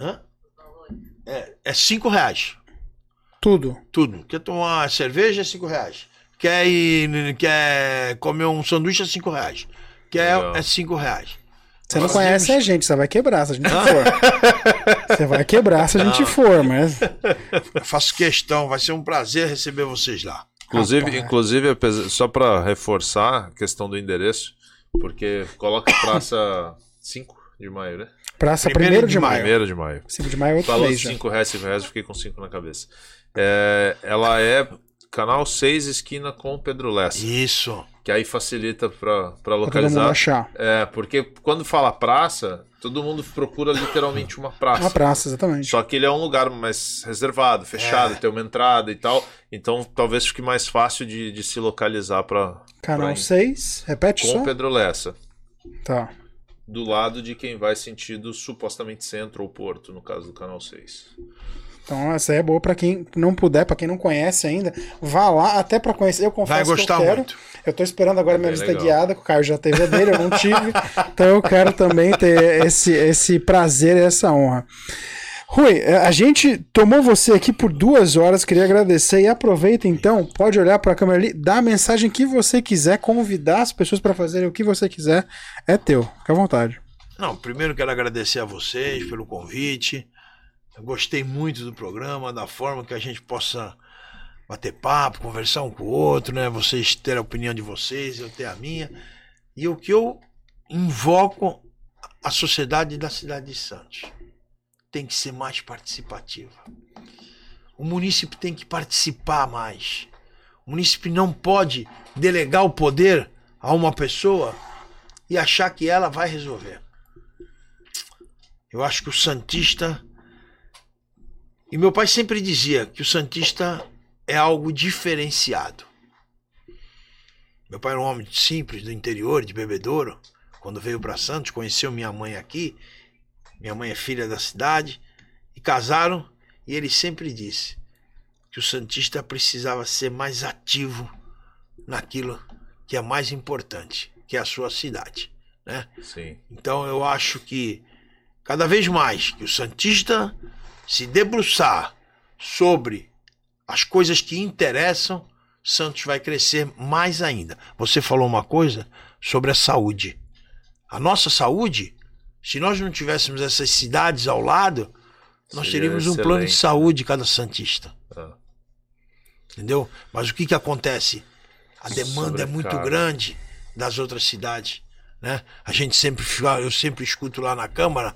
hã? é, é cinco reais. Tudo. Tudo. Quer tomar cerveja é 5 reais. Quer ir. Quer comer um sanduíche é 5 reais. Quer Legal. é 5 reais. Você não Nós conhece temos- a gente, você vai quebrar se a gente for. Você vai quebrar se a gente for, mas. Eu faço questão, vai ser um prazer receber vocês lá. Inclusive, Rapaz. inclusive só pra reforçar a questão do endereço, porque coloca praça 5 de maio, né? Praça Primeiro 1 de de maio. Primeiro de maio. 5 de maio é outro Falou mês já. 5 reais, 5 reais, eu fiquei com 5 na cabeça. É, ela é canal 6, esquina com Pedro Lessa. Isso. Que aí facilita pra, pra Pra todo mundo localizar. achar. É, porque quando fala praça, todo mundo procura literalmente uma praça. Uma praça, exatamente. Só que ele é um lugar mais reservado, fechado, É. tem uma entrada e tal. Então talvez fique mais fácil de, de se localizar para Canal pra- 6, repete com só. o Pedro Lessa. Tá. Do lado de quem vai sentido supostamente centro ou porto, no caso do canal 6. Então essa aí é boa pra quem não puder, pra quem não conhece ainda, vá lá até pra conhecer. Eu confesso Vai gostar que eu quero. muito. Eu tô esperando agora minha Bem visita legal. guiada, que o Caio já teve a dele, eu não tive. então eu quero também ter esse, esse prazer e essa honra. Rui, eh, a gente tomou você aqui por duas horas, queria agradecer e aproveita então, pode olhar para a câmera ali, dá a mensagem que você quiser, convidar as pessoas para fazerem o que você quiser, é teu, fica à vontade. Não, primeiro quero agradecer a vocês pelo convite. Gostei muito do programa, da forma que a gente possa bater papo, conversar um com o outro, né? Vocês terem a opinião de vocês, eu ter a minha. E o que eu invoco a sociedade da cidade de Santos tem que ser mais participativa. O munícipe tem que participar mais. O munícipe não pode delegar o poder a uma pessoa e achar que ela vai resolver. Eu acho que o Santista. E meu pai sempre dizia que o Santista é algo diferenciado. Meu pai era um homem simples do interior, de Bebedouro. Quando veio para Santos, conheceu minha mãe aqui. Minha mãe é filha da cidade. E casaram. E ele sempre disse que o Santista precisava ser mais ativo naquilo que é mais importante, que é a sua cidade. Né? Sim. Então eu acho que cada vez mais que o Santista se debruçar sobre as coisas que interessam, Santos vai crescer mais ainda. Você falou uma coisa sobre a saúde. A nossa saúde, se nós não tivéssemos essas cidades ao lado, nós Seria teríamos um plano de excelente. saúde cada Santista. Ah. Entendeu? Mas o que, que acontece? A demanda é muito grande das outras cidades. Né? A gente sempre eu sempre escuto lá na Câmara,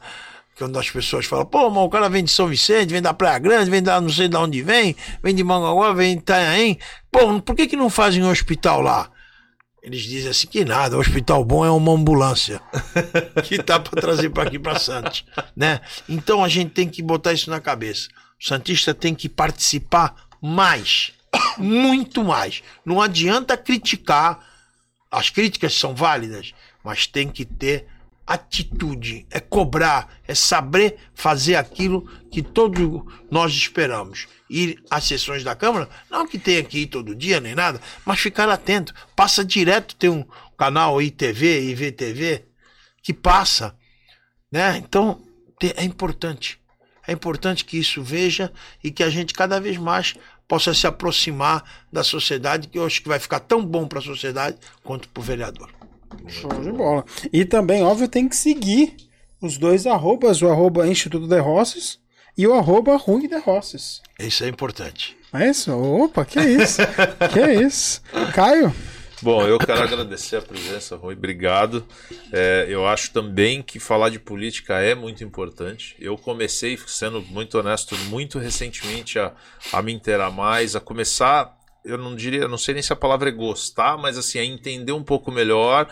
quando as pessoas falam, pô, mas o cara vem de São Vicente, vem da Praia Grande, vem da não sei de onde vem, vem de Mangaguá, vem de Itanhaém. Pô, por que, que não fazem um hospital lá? Eles dizem assim que nada, o hospital bom é uma ambulância que tá para trazer para aqui para Santos, né? Então a gente tem que botar isso na cabeça. O santista tem que participar mais, muito mais. Não adianta criticar, as críticas são válidas, mas tem que ter atitude, é cobrar, é saber fazer aquilo que todos nós esperamos. Ir às sessões da Câmara, não que tenha que ir todo dia nem nada, mas ficar atento. Passa direto, tem um canal ITV, IVTV, que passa. Né? Então, é importante. É importante que isso veja e que a gente cada vez mais possa se aproximar da sociedade, que eu acho que vai ficar tão bom para a sociedade quanto para o vereador. Show de bola. E também, óbvio, tem que seguir os dois arrobas, o arroba Instituto de Rosses e o arroba Rui de Rosses. Isso é importante. É isso? Opa, que isso? que isso? Caio? Bom, eu quero agradecer a presença, Rui. Obrigado. É, eu acho também que falar de política é muito importante. Eu comecei, sendo muito honesto, muito recentemente a, a me inteirar mais, a começar. Eu não diria, não sei nem se a palavra é gostar, mas assim, a entender um pouco melhor.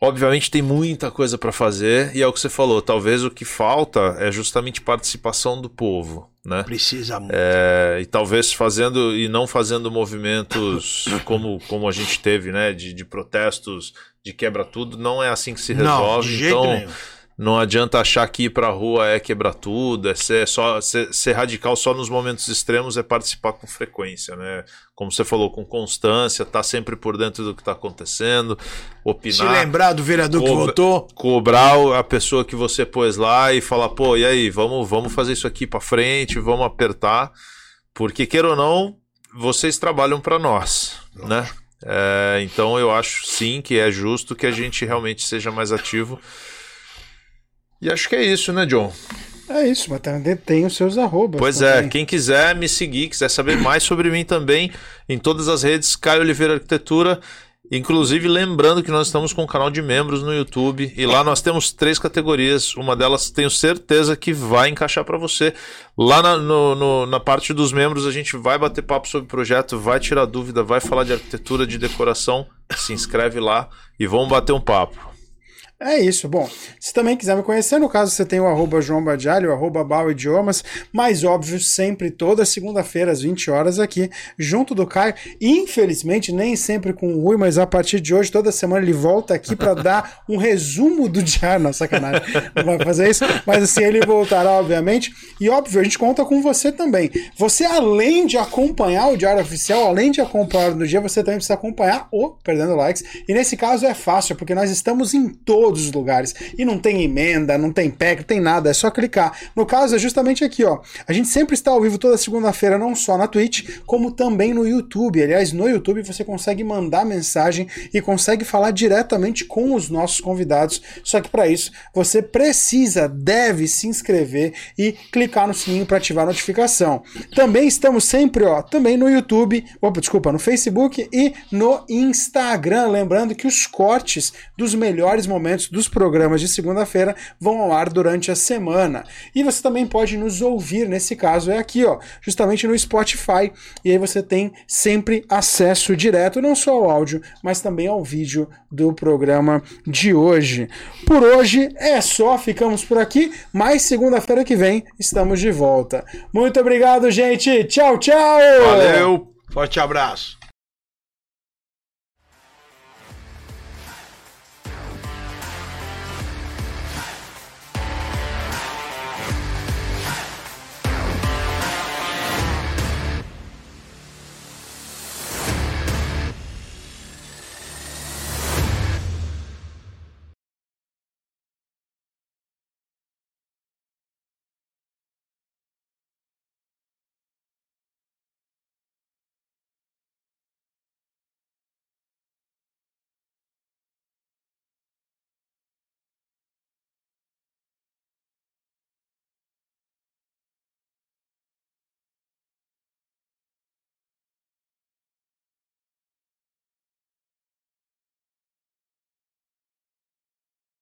Obviamente tem muita coisa para fazer e é o que você falou. Talvez o que falta é justamente participação do povo, né? Precisa muito. É, e talvez fazendo e não fazendo movimentos como, como a gente teve, né? De, de protestos, de quebra tudo, não é assim que se não, resolve. de jeito então, nenhum. Não adianta achar que ir pra rua é quebrar tudo, é ser, só, ser, ser radical só nos momentos extremos, é participar com frequência, né? Como você falou, com constância, tá sempre por dentro do que tá acontecendo, opinar Se lembrar do vereador que votou, cobrar a pessoa que você pôs lá e falar, pô, e aí, vamos, vamos fazer isso aqui pra frente, vamos apertar, porque queira ou não, vocês trabalham pra nós, né? É, então eu acho sim que é justo que a gente realmente seja mais ativo. E acho que é isso, né, John? É isso, mas também tem os seus arrobas. Pois é, também. quem quiser me seguir, quiser saber mais sobre mim também, em todas as redes, Caio Oliveira Arquitetura. Inclusive, lembrando que nós estamos com um canal de membros no YouTube e lá nós temos três categorias. Uma delas tenho certeza que vai encaixar para você. Lá na, no- no- na parte dos membros, a gente vai bater papo sobre o projeto, vai tirar dúvida, vai falar de arquitetura, de decoração. Se inscreve lá e vamos bater um papo. É isso. Bom, se também quiser me conhecer, no caso você tem o arroba João Badialho, o arroba Bau Idiomas, mais óbvio, sempre toda segunda-feira às 20 horas aqui, junto do Caio. Infelizmente, nem sempre com o Rui, mas a partir de hoje, toda semana ele volta aqui para dar um resumo do diário. Não, sacanagem, não vai fazer isso, mas assim, ele voltará, obviamente. E óbvio, a gente conta com você também. Você, além de acompanhar o Diário Oficial, além de acompanhar no dia, você também precisa acompanhar o Perdendo Likes. E nesse caso é fácil, porque nós estamos em todos os lugares. E não tem emenda, não tem PEC, não tem nada, é só clicar. No caso, é justamente aqui, ó. A gente sempre está ao vivo toda segunda-feira, não só na Twitch, como também no YouTube. Aliás, no YouTube você consegue mandar mensagem e consegue falar diretamente com os nossos convidados. Só que para isso, você precisa, deve se inscrever e clicar no sininho para ativar a notificação. Também estamos sempre, ó, também no YouTube, opa, desculpa, no Facebook e no Instagram. Lembrando que os cortes dos melhores momentos dos programas de segunda-feira vão ao ar durante a semana. E você também pode nos ouvir, nesse caso é aqui, ó, justamente no Spotify. E aí você tem sempre acesso direto, não só ao áudio, mas também ao vídeo do programa de hoje. Por hoje é só, ficamos por aqui, mas segunda-feira que vem estamos de volta. Muito obrigado, gente. Tchau, tchau. Valeu! Forte abraço.